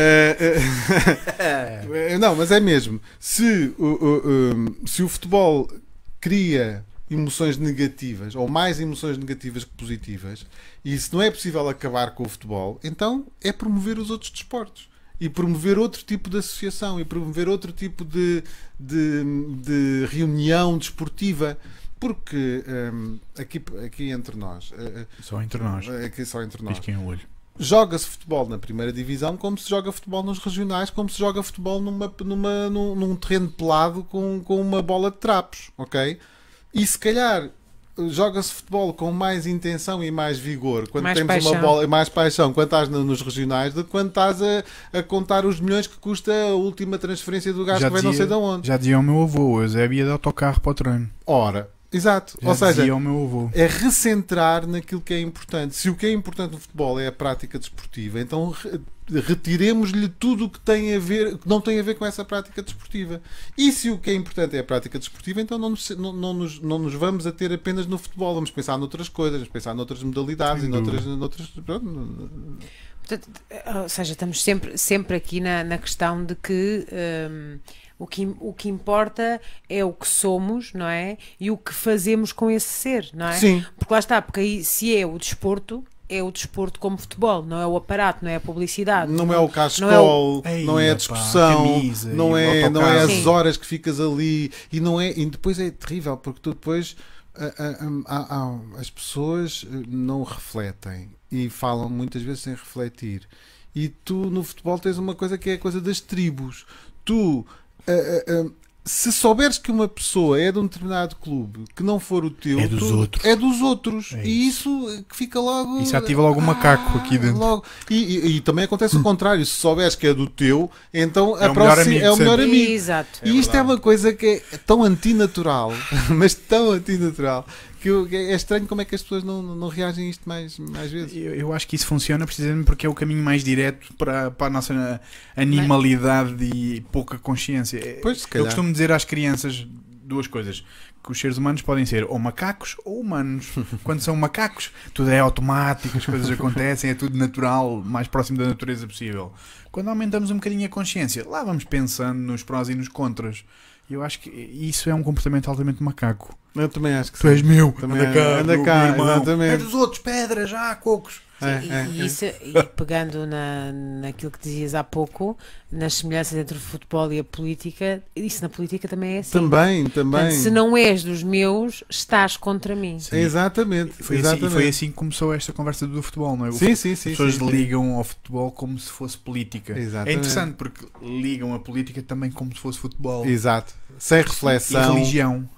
uh, não, mas é mesmo. Se, uh, se o futebol cria emoções negativas, ou mais emoções negativas que positivas, e se não é possível acabar com o futebol, então é promover os outros desportos. E promover outro tipo de associação, e promover outro tipo de, de, de reunião desportiva. Porque um, aqui, aqui entre nós. Uh, só entre nós. Aqui só entre nós. Pisquem o olho. Joga-se futebol na primeira divisão como se joga futebol nos regionais, como se joga futebol numa, numa, num, num terreno pelado com, com uma bola de trapos, ok? E se calhar joga-se futebol com mais intenção e mais vigor quando mais temos paixão. uma bola mais paixão quando estás nos regionais do que quando estás a, a, contar os milhões que custa a última transferência do gajo já que vem dizia, não sei de onde. Já dizia o meu avô, eu Zé ia de autocarro para o treino. Ora, Exato. Já Ou seja, é recentrar naquilo que é importante. Se o que é importante no futebol é a prática desportiva, então retiremos-lhe tudo o que tem a ver, que não tem a ver com essa prática desportiva. E se o que é importante é a prática desportiva, então não nos, não, não nos, não nos vamos a ter apenas no futebol, vamos pensar noutras coisas, vamos pensar noutras modalidades e noutras. noutras Portanto, ou seja, estamos sempre, sempre aqui na, na questão de que. Hum, o que, o que importa é o que somos, não é? E o que fazemos com esse ser, não é? Sim. Porque lá está, porque aí se é o desporto, é o desporto como futebol, não é o aparato, não é a publicidade. Não, não é o cascol, não, é, o... não é a discussão, camisa, não, é, não é as Sim. horas que ficas ali e não é e depois é terrível porque tu depois a, a, a, as pessoas eh, não refletem e falam muitas vezes sem refletir. E tu no futebol tens uma coisa que é a coisa das tribos. Tu uh, uh, se souberes que uma pessoa é de um determinado clube que não for o teu, é dos tu, outros. É dos outros. É e isso que fica logo. Isso ativa logo um macaco aqui dentro. Logo. E, e, e, também acontece o contrário. Se souberes que é do teu, então é a próxima é o melhor amigo. Exato. E isto é, é uma coisa que é tão antinatural, mas tão antinatural, que eu, é estranho como é que as pessoas não, não reagem a isto mais, mais vezes. Eu, eu, acho que isso funciona precisamente porque é o caminho mais direto para, para a nossa animalidade e pouca consciência. Pois, eu costumo dizer às crianças duas coisas. Que os seres humanos podem ser ou macacos ou humanos. Quando são macacos, tudo é automático, as coisas acontecem, é tudo natural, mais próximo da natureza possível. Quando aumentamos um bocadinho a consciência, lá vamos pensando nos prós e nos contras. Eu acho que isso é um comportamento altamente macaco. Eu também acho que tu sim. és meu, também anda cá, anda cá exatamente. É dos outros, pedras, já, cocos. Sim, é, e, é, e, isso, é. e pegando na, naquilo que dizias há pouco, nas semelhanças entre o futebol e a política, isso na política também é assim. Também, também. Portanto, se não és dos meus, estás contra mim. Sim. Exatamente. Foi, exatamente. Assim, foi assim que começou esta conversa do futebol, não é? O sim, sim, sim. As pessoas sim, ligam ao futebol como se fosse política. Exatamente. É interessante porque ligam a política também como se fosse futebol. Exato. Sem reflexão. E religião.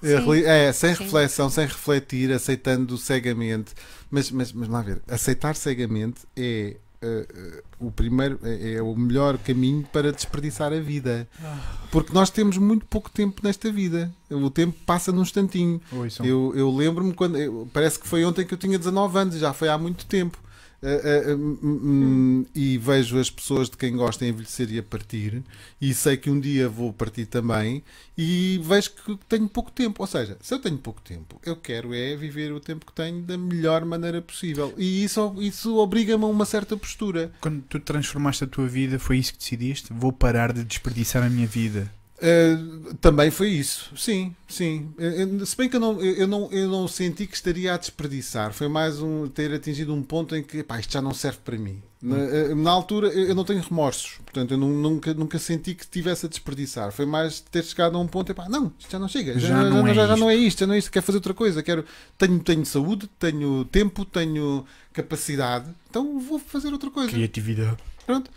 É, sem reflexão, sem refletir, aceitando cegamente. Mas, mas, mas lá ver, aceitar cegamente é uh, uh, o primeiro, é, é, o melhor caminho para desperdiçar a vida. Porque nós temos muito pouco tempo nesta vida. O tempo passa num instantinho. Eu, eu lembro-me quando. Eu, parece que foi ontem que eu tinha 19 anos, já foi há muito tempo. Uh, uh, um, e vejo as pessoas de quem gosta envelhecer e a partir, e sei que um dia vou partir também, e vejo que tenho pouco tempo. Ou seja, se eu tenho pouco tempo, eu quero é viver o tempo que tenho da melhor maneira possível, e isso, isso obriga-me a uma certa postura. Quando tu transformaste a tua vida, foi isso que decidiste? Vou parar de desperdiçar a minha vida. Uh, também foi isso, sim, sim. Uh, se bem que eu não, eu, não, eu não senti que estaria a desperdiçar, foi mais um ter atingido um ponto em que pá, isto já não serve para mim. Na, uh, na, altura eu não tenho remorsos, portanto eu nunca, nunca senti que estivesse a desperdiçar. Foi mais ter chegado a um ponto e pá, não, isto já não chega, já, já, não, já, é já, já, não é isto, já não é isto, quero fazer outra coisa. Quero, tenho, tenho saúde, tenho tempo, tenho capacidade, então vou fazer outra coisa. Criatividade. Pronto.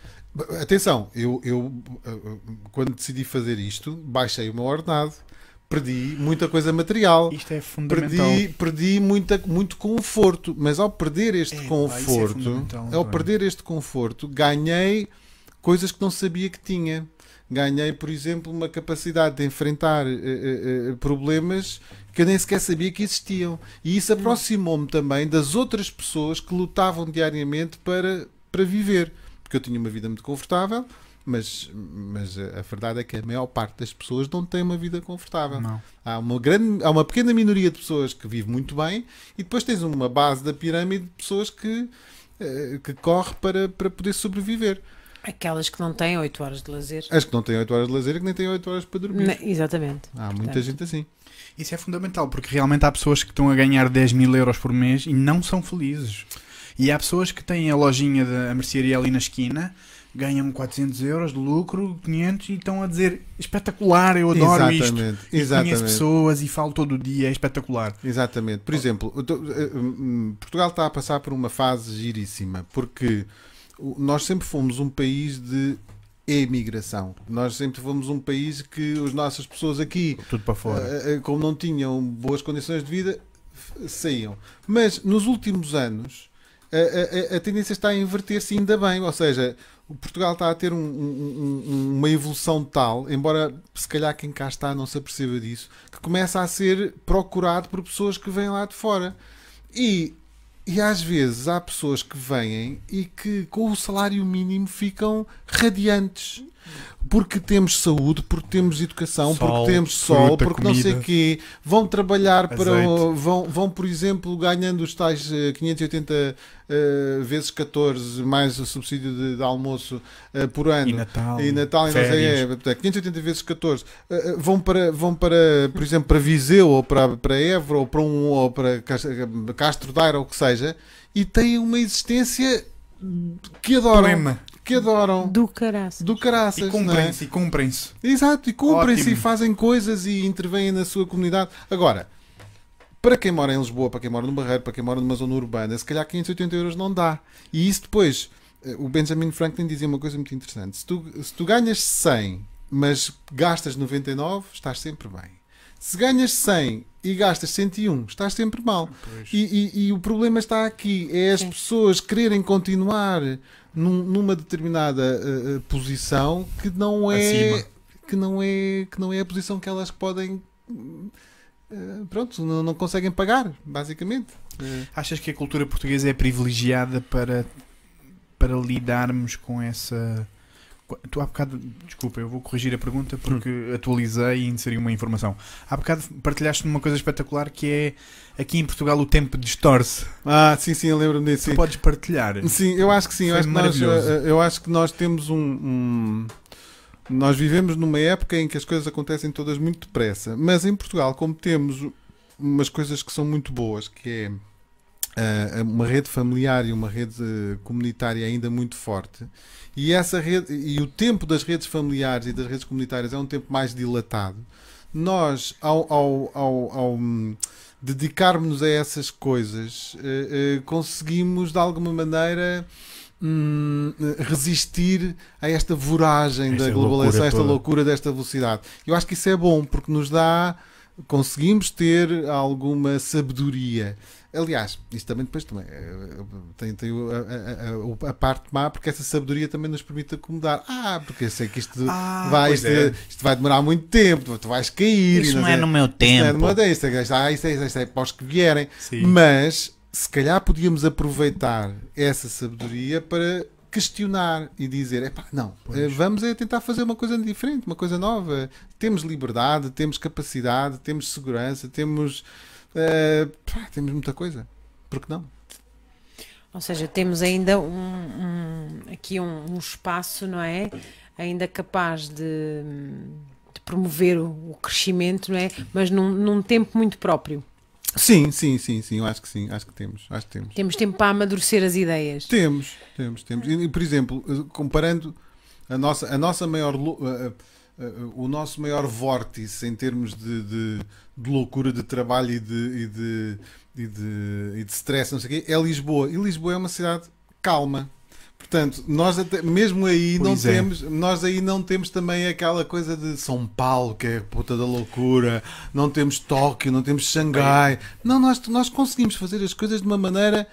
Atenção, eu, eu quando decidi fazer isto, baixei o meu ordenado, perdi muita coisa material. Isto é fundamental. Perdi, perdi muita, muito conforto, mas ao perder este é, conforto, é ao perder este conforto, ganhei coisas que não sabia que tinha. Ganhei, por exemplo, uma capacidade de enfrentar uh, uh, problemas que eu nem sequer sabia que existiam. E isso aproximou-me também das outras pessoas que lutavam diariamente para, para viver porque eu tinha uma vida muito confortável, mas, mas a verdade é que a maior parte das pessoas não tem uma vida confortável. Não. Há, uma grande, há uma pequena minoria de pessoas que vive muito bem e depois tens uma base da pirâmide de pessoas que uh, que corre para, para poder sobreviver. Aquelas que não têm 8 horas de lazer. As que não têm 8 horas de lazer e que nem têm 8 horas para dormir. Não, exatamente. Há muita Portanto. gente assim. Isso é fundamental, porque realmente há pessoas que estão a ganhar 10 mil euros por mês e não são felizes. E há pessoas que têm a lojinha da mercearia ali na esquina, ganham 400 euros de lucro, 500 e estão a dizer espetacular, eu adoro exatamente, isto. Exatamente. conheço pessoas e falo todo dia, é espetacular. Exatamente. Por exemplo, eh, hum, Portugal está a passar por uma fase giríssima, porque nós sempre fomos um país de emigração. Nós sempre fomos um país que as nossas pessoas aqui, tudo para fora, eh, eh, como não tinham boas condições de vida, saíam. Mas nos últimos anos a, a, tendência está a inverter-se ainda bem, ou seja, Portugal está a ter um, um, uma evolução tal, embora se calhar quem cá está não se aperceba disso, que começa a ser procurado por pessoas que vêm lá de fora. E e às vezes há pessoas que vêm e que com o salário mínimo ficam radiantes. Porque temos saúde, porque temos educação, sol, porque temos sol, fruta, porque comida, não sei o quê. Vão trabalhar para. Vão, vão, por exemplo, ganhando os tais 580 uh, vezes 14 mais o subsídio de, de almoço uh, por ano. E Natal. E Natal, e não sei, é, 580 vezes 14. Uh, vão, para, vão para, por exemplo, para Viseu ou para, para Évora ou para, um, ou para Castro Daire ou o que seja e têm uma existência que adoram. Que adoram. Do caraças. Do caraças. E cumprem-se. É? E cumprem-se. Exato, e cumprem-se e fazem coisas e intervêm na sua comunidade. Agora, para quem mora em Lisboa, para quem mora no Barreiro, para quem mora numa zona urbana, se calhar 580 euros não dá. E isso depois, eh, o Benjamin Franklin dizia uma coisa muito interessante: se tu, se tu ganhas 100, mas gastas 99, estás sempre bem. Se ganhas 100 e gastas 101, estás sempre mal. E, e, e, o problema está aqui: é as Sim. pessoas quererem continuar num, numa determinada uh, posição que não é que não é que não é a posição que elas podem uh, pronto não, não, conseguem pagar basicamente achas que a cultura portuguesa é privilegiada para para lidarmos com essa Tu há bocado, desculpa, eu vou corrigir a pergunta porque hum. atualizei e inseri uma informação. Há bocado partilhaste uma coisa espetacular que é aqui em Portugal o tempo distorce. Ah, sim, sim, eu lembro-me disso. Tu podes partilhar. Sim, eu acho que sim. Eu acho que, nós, eh, eu acho que nós temos um, um. Nós vivemos numa época em que as coisas acontecem todas muito depressa. Mas em Portugal, como temos umas coisas que são muito boas, que é uma rede familiar e uma rede comunitária ainda muito forte. E essa rede e o tempo das redes familiares e das redes comunitárias é um tempo mais dilatado. Nós, ao, ao, ao, ao hum, dedicarmos a essas coisas, uh, conseguimos de alguma maneira hum, resistir a esta voragem esta da globalização, esta loucura desta velocidade. Eu acho que isso é bom porque nos dá, conseguimos ter alguma sabedoria. Aliás, isto também depois também eh, tem, tem a, a, a, parte má, porque essa sabedoria também nos permite acomodar. Ah, porque eu sei que isto, ah, vai, isto, é. isto, vai demorar muito tempo, tu vais cair. Isso não, é no meu tempo. Isto não é, isto é, isto, isto é, isto é para os que vierem. Sim. Mas se calhar podíamos aproveitar essa sabedoria para questionar e dizer, epá, não, pois. Eh, vamos é tentar fazer uma coisa diferente, uma coisa nova. Temos liberdade, temos capacidade, temos segurança, temos Uh, pá, temos muita coisa. Por que não? Ou seja, temos ainda um, um aqui um, um, espaço, não é? Ainda capaz de, de promover o, o, crescimento, não é? Mas num, num, tempo muito próprio. Sim, sim, sim, sim, eu acho que sim, acho que temos, acho que temos. Temos tempo para amadurecer as ideias. Temos, temos, temos. E, por exemplo, comparando a nossa, a nossa maior o nosso maior vórtice em termos de, de, de loucura de trabalho e de, e de, e de, e de stress, não sei o quê, é Lisboa. E Lisboa é uma cidade calma. Portanto, nós até, mesmo aí pois não é. temos, nós aí não temos também aquela coisa de São Paulo, que é a puta da loucura, não temos Tóquio, não temos Xangai. Não, nós, nós conseguimos fazer as coisas de uma maneira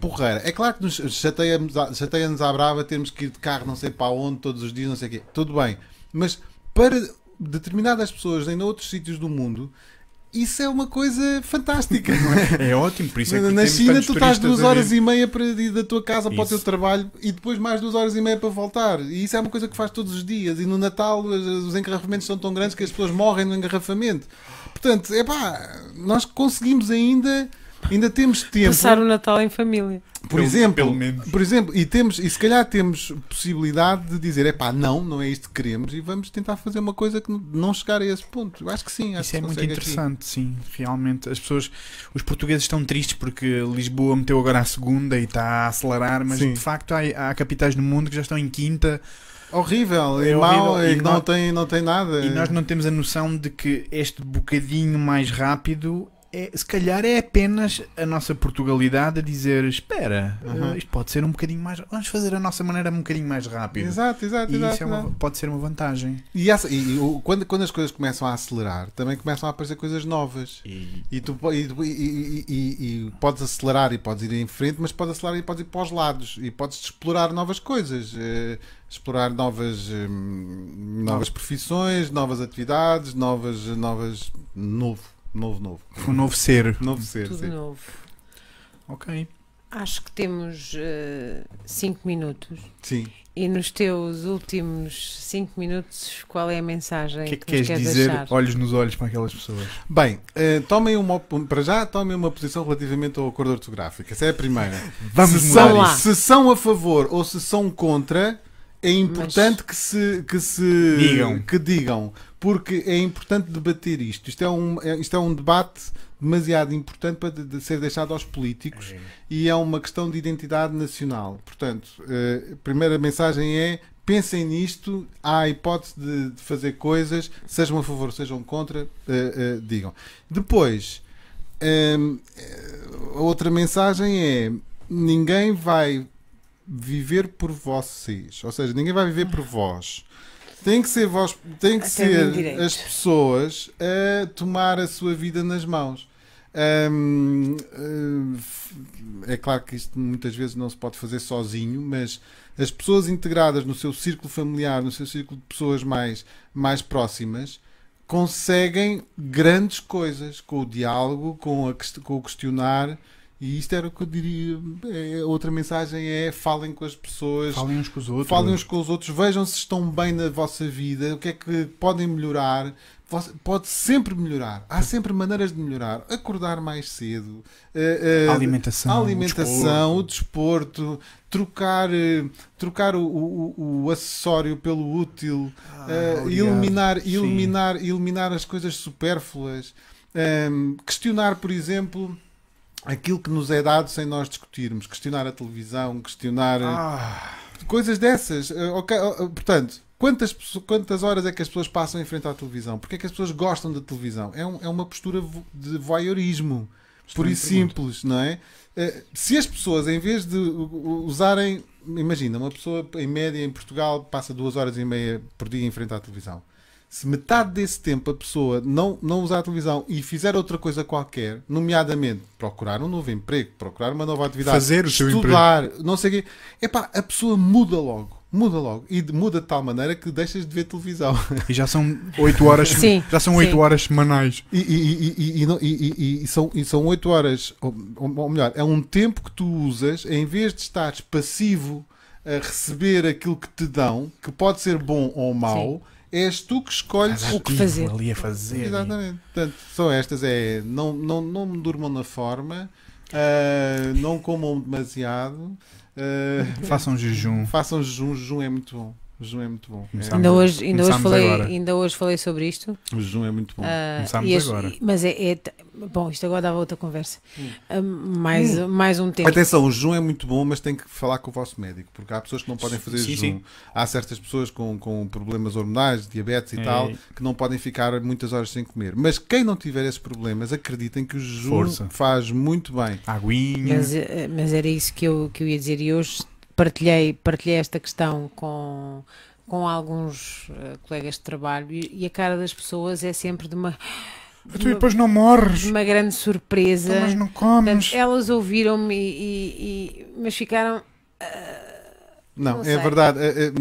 porreira. É claro que nos chateia-nos chateia à brava termos que ir de carro não sei para onde todos os dias, não sei o quê. Tudo bem. Mas para determinadas pessoas em outros sítios do mundo, isso é uma coisa fantástica, não é? É ótimo, por isso é que Na China tu estás duas horas e meia para ir da tua casa isso. para o teu trabalho e depois mais duas horas e meia para voltar. E isso é uma coisa que faz todos os dias. E no Natal os engarrafamentos são tão grandes que as pessoas morrem no engarrafamento. Portanto, é pá, nós conseguimos ainda Ainda temos tempo. Passar o Natal em família. Por pelo, exemplo, pelo menos. por exemplo, e temos e se calhar temos possibilidade de dizer, é pá, não, não é isto que queremos e vamos tentar fazer uma coisa que não chegar a esse ponto. Eu acho que sim, acho Isso que é muito interessante, aqui. sim, realmente. As pessoas, os portugueses estão tristes porque Lisboa meteu agora a segunda e está a acelerar, mas sim. de facto há, há capitais no mundo que já estão em quinta. Horrível, é e mau, e, não, tem, não tem nada. E nós não temos a noção de que este bocadinho mais rápido é, se calhar é apenas a nossa Portugalidade a dizer: espera, uhum. isto pode ser um bocadinho mais. Vamos fazer a nossa maneira um bocadinho mais rápido. Exato, exato. E exato, isso é uma, pode ser uma vantagem. E, essa, e, e, quando, quando as coisas começam a acelerar, também começam a aparecer coisas novas. E, e tu e, podes acelerar e podes ir em frente, mas podes acelerar e podes ir para os lados e podes explorar novas coisas. Eh, explorar novas, hum, novas profissões, novas atividades, novas. novas novo Novo, novo. Um novo ser. novo ser, Tudo sim. novo. Ok. Acho que temos 5 uh, minutos. Sim. E nos teus últimos 5 minutos, qual é a mensagem que, que, que queres dizer deixar? olhos nos olhos para aquelas pessoas? Bem, uh, tomem uma, para já, tomem uma posição relativamente ao acordo ortográfico. Essa é a primeira. Vamos se são, lá. se são a favor ou se são contra, é importante Mas... que se, que se digam. que digam porque é importante debater isto. Isto é um, é, isto é um debate demasiado importante para de, de ser deixado aos políticos é. e é uma questão de identidade nacional. Portanto, uh, a primeira mensagem é pensem nisto, há a hipótese de, de fazer coisas, sejam a favor, sejam contra, uh, uh, digam. Depois, a outra mensagem é ninguém vai viver por vocês, ou seja, ninguém vai viver por vós. Tem que ser, vós, tem que ser as pessoas a tomar a sua vida nas mãos. Hum, é claro que isto muitas vezes não se pode fazer sozinho, mas as pessoas integradas no seu círculo familiar, no seu círculo de pessoas mais, mais próximas, conseguem grandes coisas com o diálogo, com, a, com o questionar e isto era o que eu diria. É, outra mensagem é falem com as pessoas. Falem uns com os outros. Falem uns com os outros. Vejam se estão bem na vossa vida. O que é que podem melhorar. Pode sempre melhorar. Há sempre maneiras de melhorar. Acordar mais cedo. Uh, uh, a alimentação. A alimentação, o desporto. O desporto trocar, uh, trocar o, o, o, acessório pelo útil. Ah, eliminar, eliminar, eliminar as coisas supérfluas. Um, questionar, por exemplo aquilo que nos é dado sem nós discutirmos, questionar a televisão, questionar eh, ah. coisas dessas. Eh, okay, eh, portanto, quantas, quantas horas é que as pessoas passam em frente à televisão? Porque é que as pessoas gostam da televisão? É, um, é uma postura de voyeurismo, por isso simples, não é? Se as pessoas, em vez de usarem, imagina, uma pessoa em média em Portugal passa duas horas e meia por dia em frente à televisão se metade desse tempo a pessoa não, não usar a televisão e fizer outra coisa qualquer, nomeadamente procurar um novo emprego, procurar uma nova atividade, fazer o seu estudar, emprego. não sei o quê, epá, a pessoa muda logo. Muda logo e muda de tal maneira que deixas de ver televisão. E já são 8 horas, sim, já são 8 horas semanais. E, e, e, e, são, e são 8 horas, ou, ou melhor, é um tempo que tu usas em vez de estares passivo a receber aquilo que te dão, que pode ser bom ou mau. Sim és tu que escolhes o que fazer. Ali a fazer. Exatamente. Portanto, são estas: é não, não, não durmam na forma, uh, não comam demasiado. Uh, façam jejum. Façam jejum, jejum é muito bom. O jejum é muito bom. É. Ainda, hoje, ainda, hoje falei, ainda hoje falei sobre isto. O jejum é muito bom. Uh, Começámos este, agora. Mas é, é, Bom, isto agora dava outra conversa. Hum. Uh, mais, hum. mais um tempo. Atenção, o jejum é muito bom, mas tem que falar com o vosso médico, porque há pessoas que não podem fazer sim, jejum. Sim. Há certas pessoas com, com problemas hormonais, diabetes e é. tal, que não podem ficar muitas horas sem comer. Mas quem não tiver esses problemas, acreditem que o jejum Força. faz muito bem. Aguinha. Mas, eh, mas era isso que eu, que eu ia dizer. E hoje partilhei, partilhei esta questão com com alguns uh, colegas de trabalho e, e, a cara das pessoas é sempre de uma. Tu uma, depois não morres. Uma grande surpresa. Mas não comes. Portanto, elas ouviram-me, e, e, mas ficaram. Uh, não, não é verdade. É, é,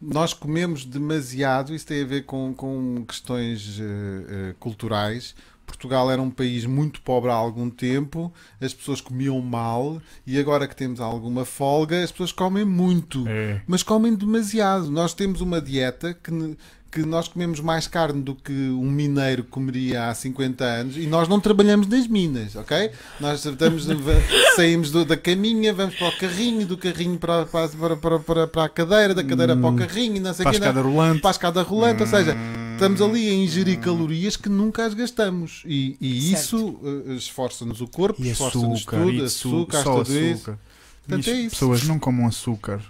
nós comemos demasiado, isso tem a ver com, com questões uh, culturais, Portugal era um país muito pobre há algum tempo, as pessoas comiam mal e agora que temos alguma folga, as pessoas comem muito, é. mas comem demasiado. Nós temos uma dieta que, que nós comemos mais carne do que um mineiro comeria há 50 anos e nós não trabalhamos nas minas, ok? Nós estamos, saímos do, da caminha, vamos para o carrinho, do carrinho para, para, para, para, para a cadeira, da cadeira hum, para o hum. carrinho, não sei para a escada rolante. Para a escada rolante, hum. ou seja, estamos ali a ingerir calorias que nunca as gastamos e, e isso uh, esforça-nos o corpo, esforça-nos tudo, açúcar, açúcar, isso. Portanto, é isso. pessoas não comam açúcar.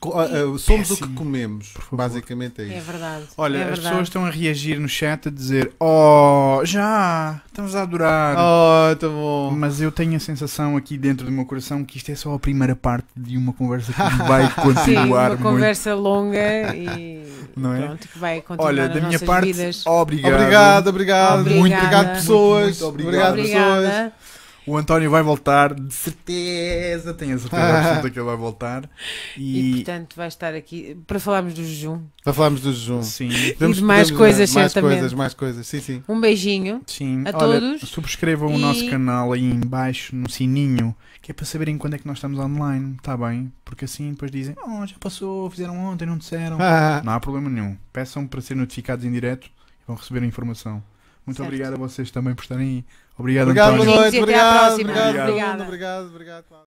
Uh, somos Péssimo. o que comemos, basicamente é, isso. É verdade. Olha, é as verdade. pessoas estão a reagir no chat a dizer: Oh, já, estamos a adorar. Oh, tá bom. Mas eu tenho a sensação aqui dentro do meu coração que isto é só a primeira parte de uma conversa que vai continuar. Sim, uma muito. conversa longa e Não é? pronto, que vai continuar. Olha, da minha parte, vidas. obrigado. Obrigado, obrigado. Muito obrigado, pessoas. Muito, muito obrigado, obrigado pessoas. O António vai voltar, de certeza, tenho a certeza absoluta que ele vai voltar. E... e... portanto vai estar aqui para falarmos do jejum. Para falarmos do jejum. Sim. e de mais coisas, mais certamente. coisas, mais coisas, sim, sim. Um beijinho sim. a Olha, todos. Subscrevam e... o nosso canal aí em baixo, no sininho, que é para saberem quando é que nós estamos online, está bem? Porque assim depois dizem, oh, já passou, fizeram ontem, não disseram. não há problema nenhum. Peçam para ser notificados em direto e vão receber a informação. Muito certo. obrigado a vocês também por estarem aí. Obrigado, obrigado António. Boa noite, obrigado, obrigado, obrigado, obrigado, obrigado, obrigado.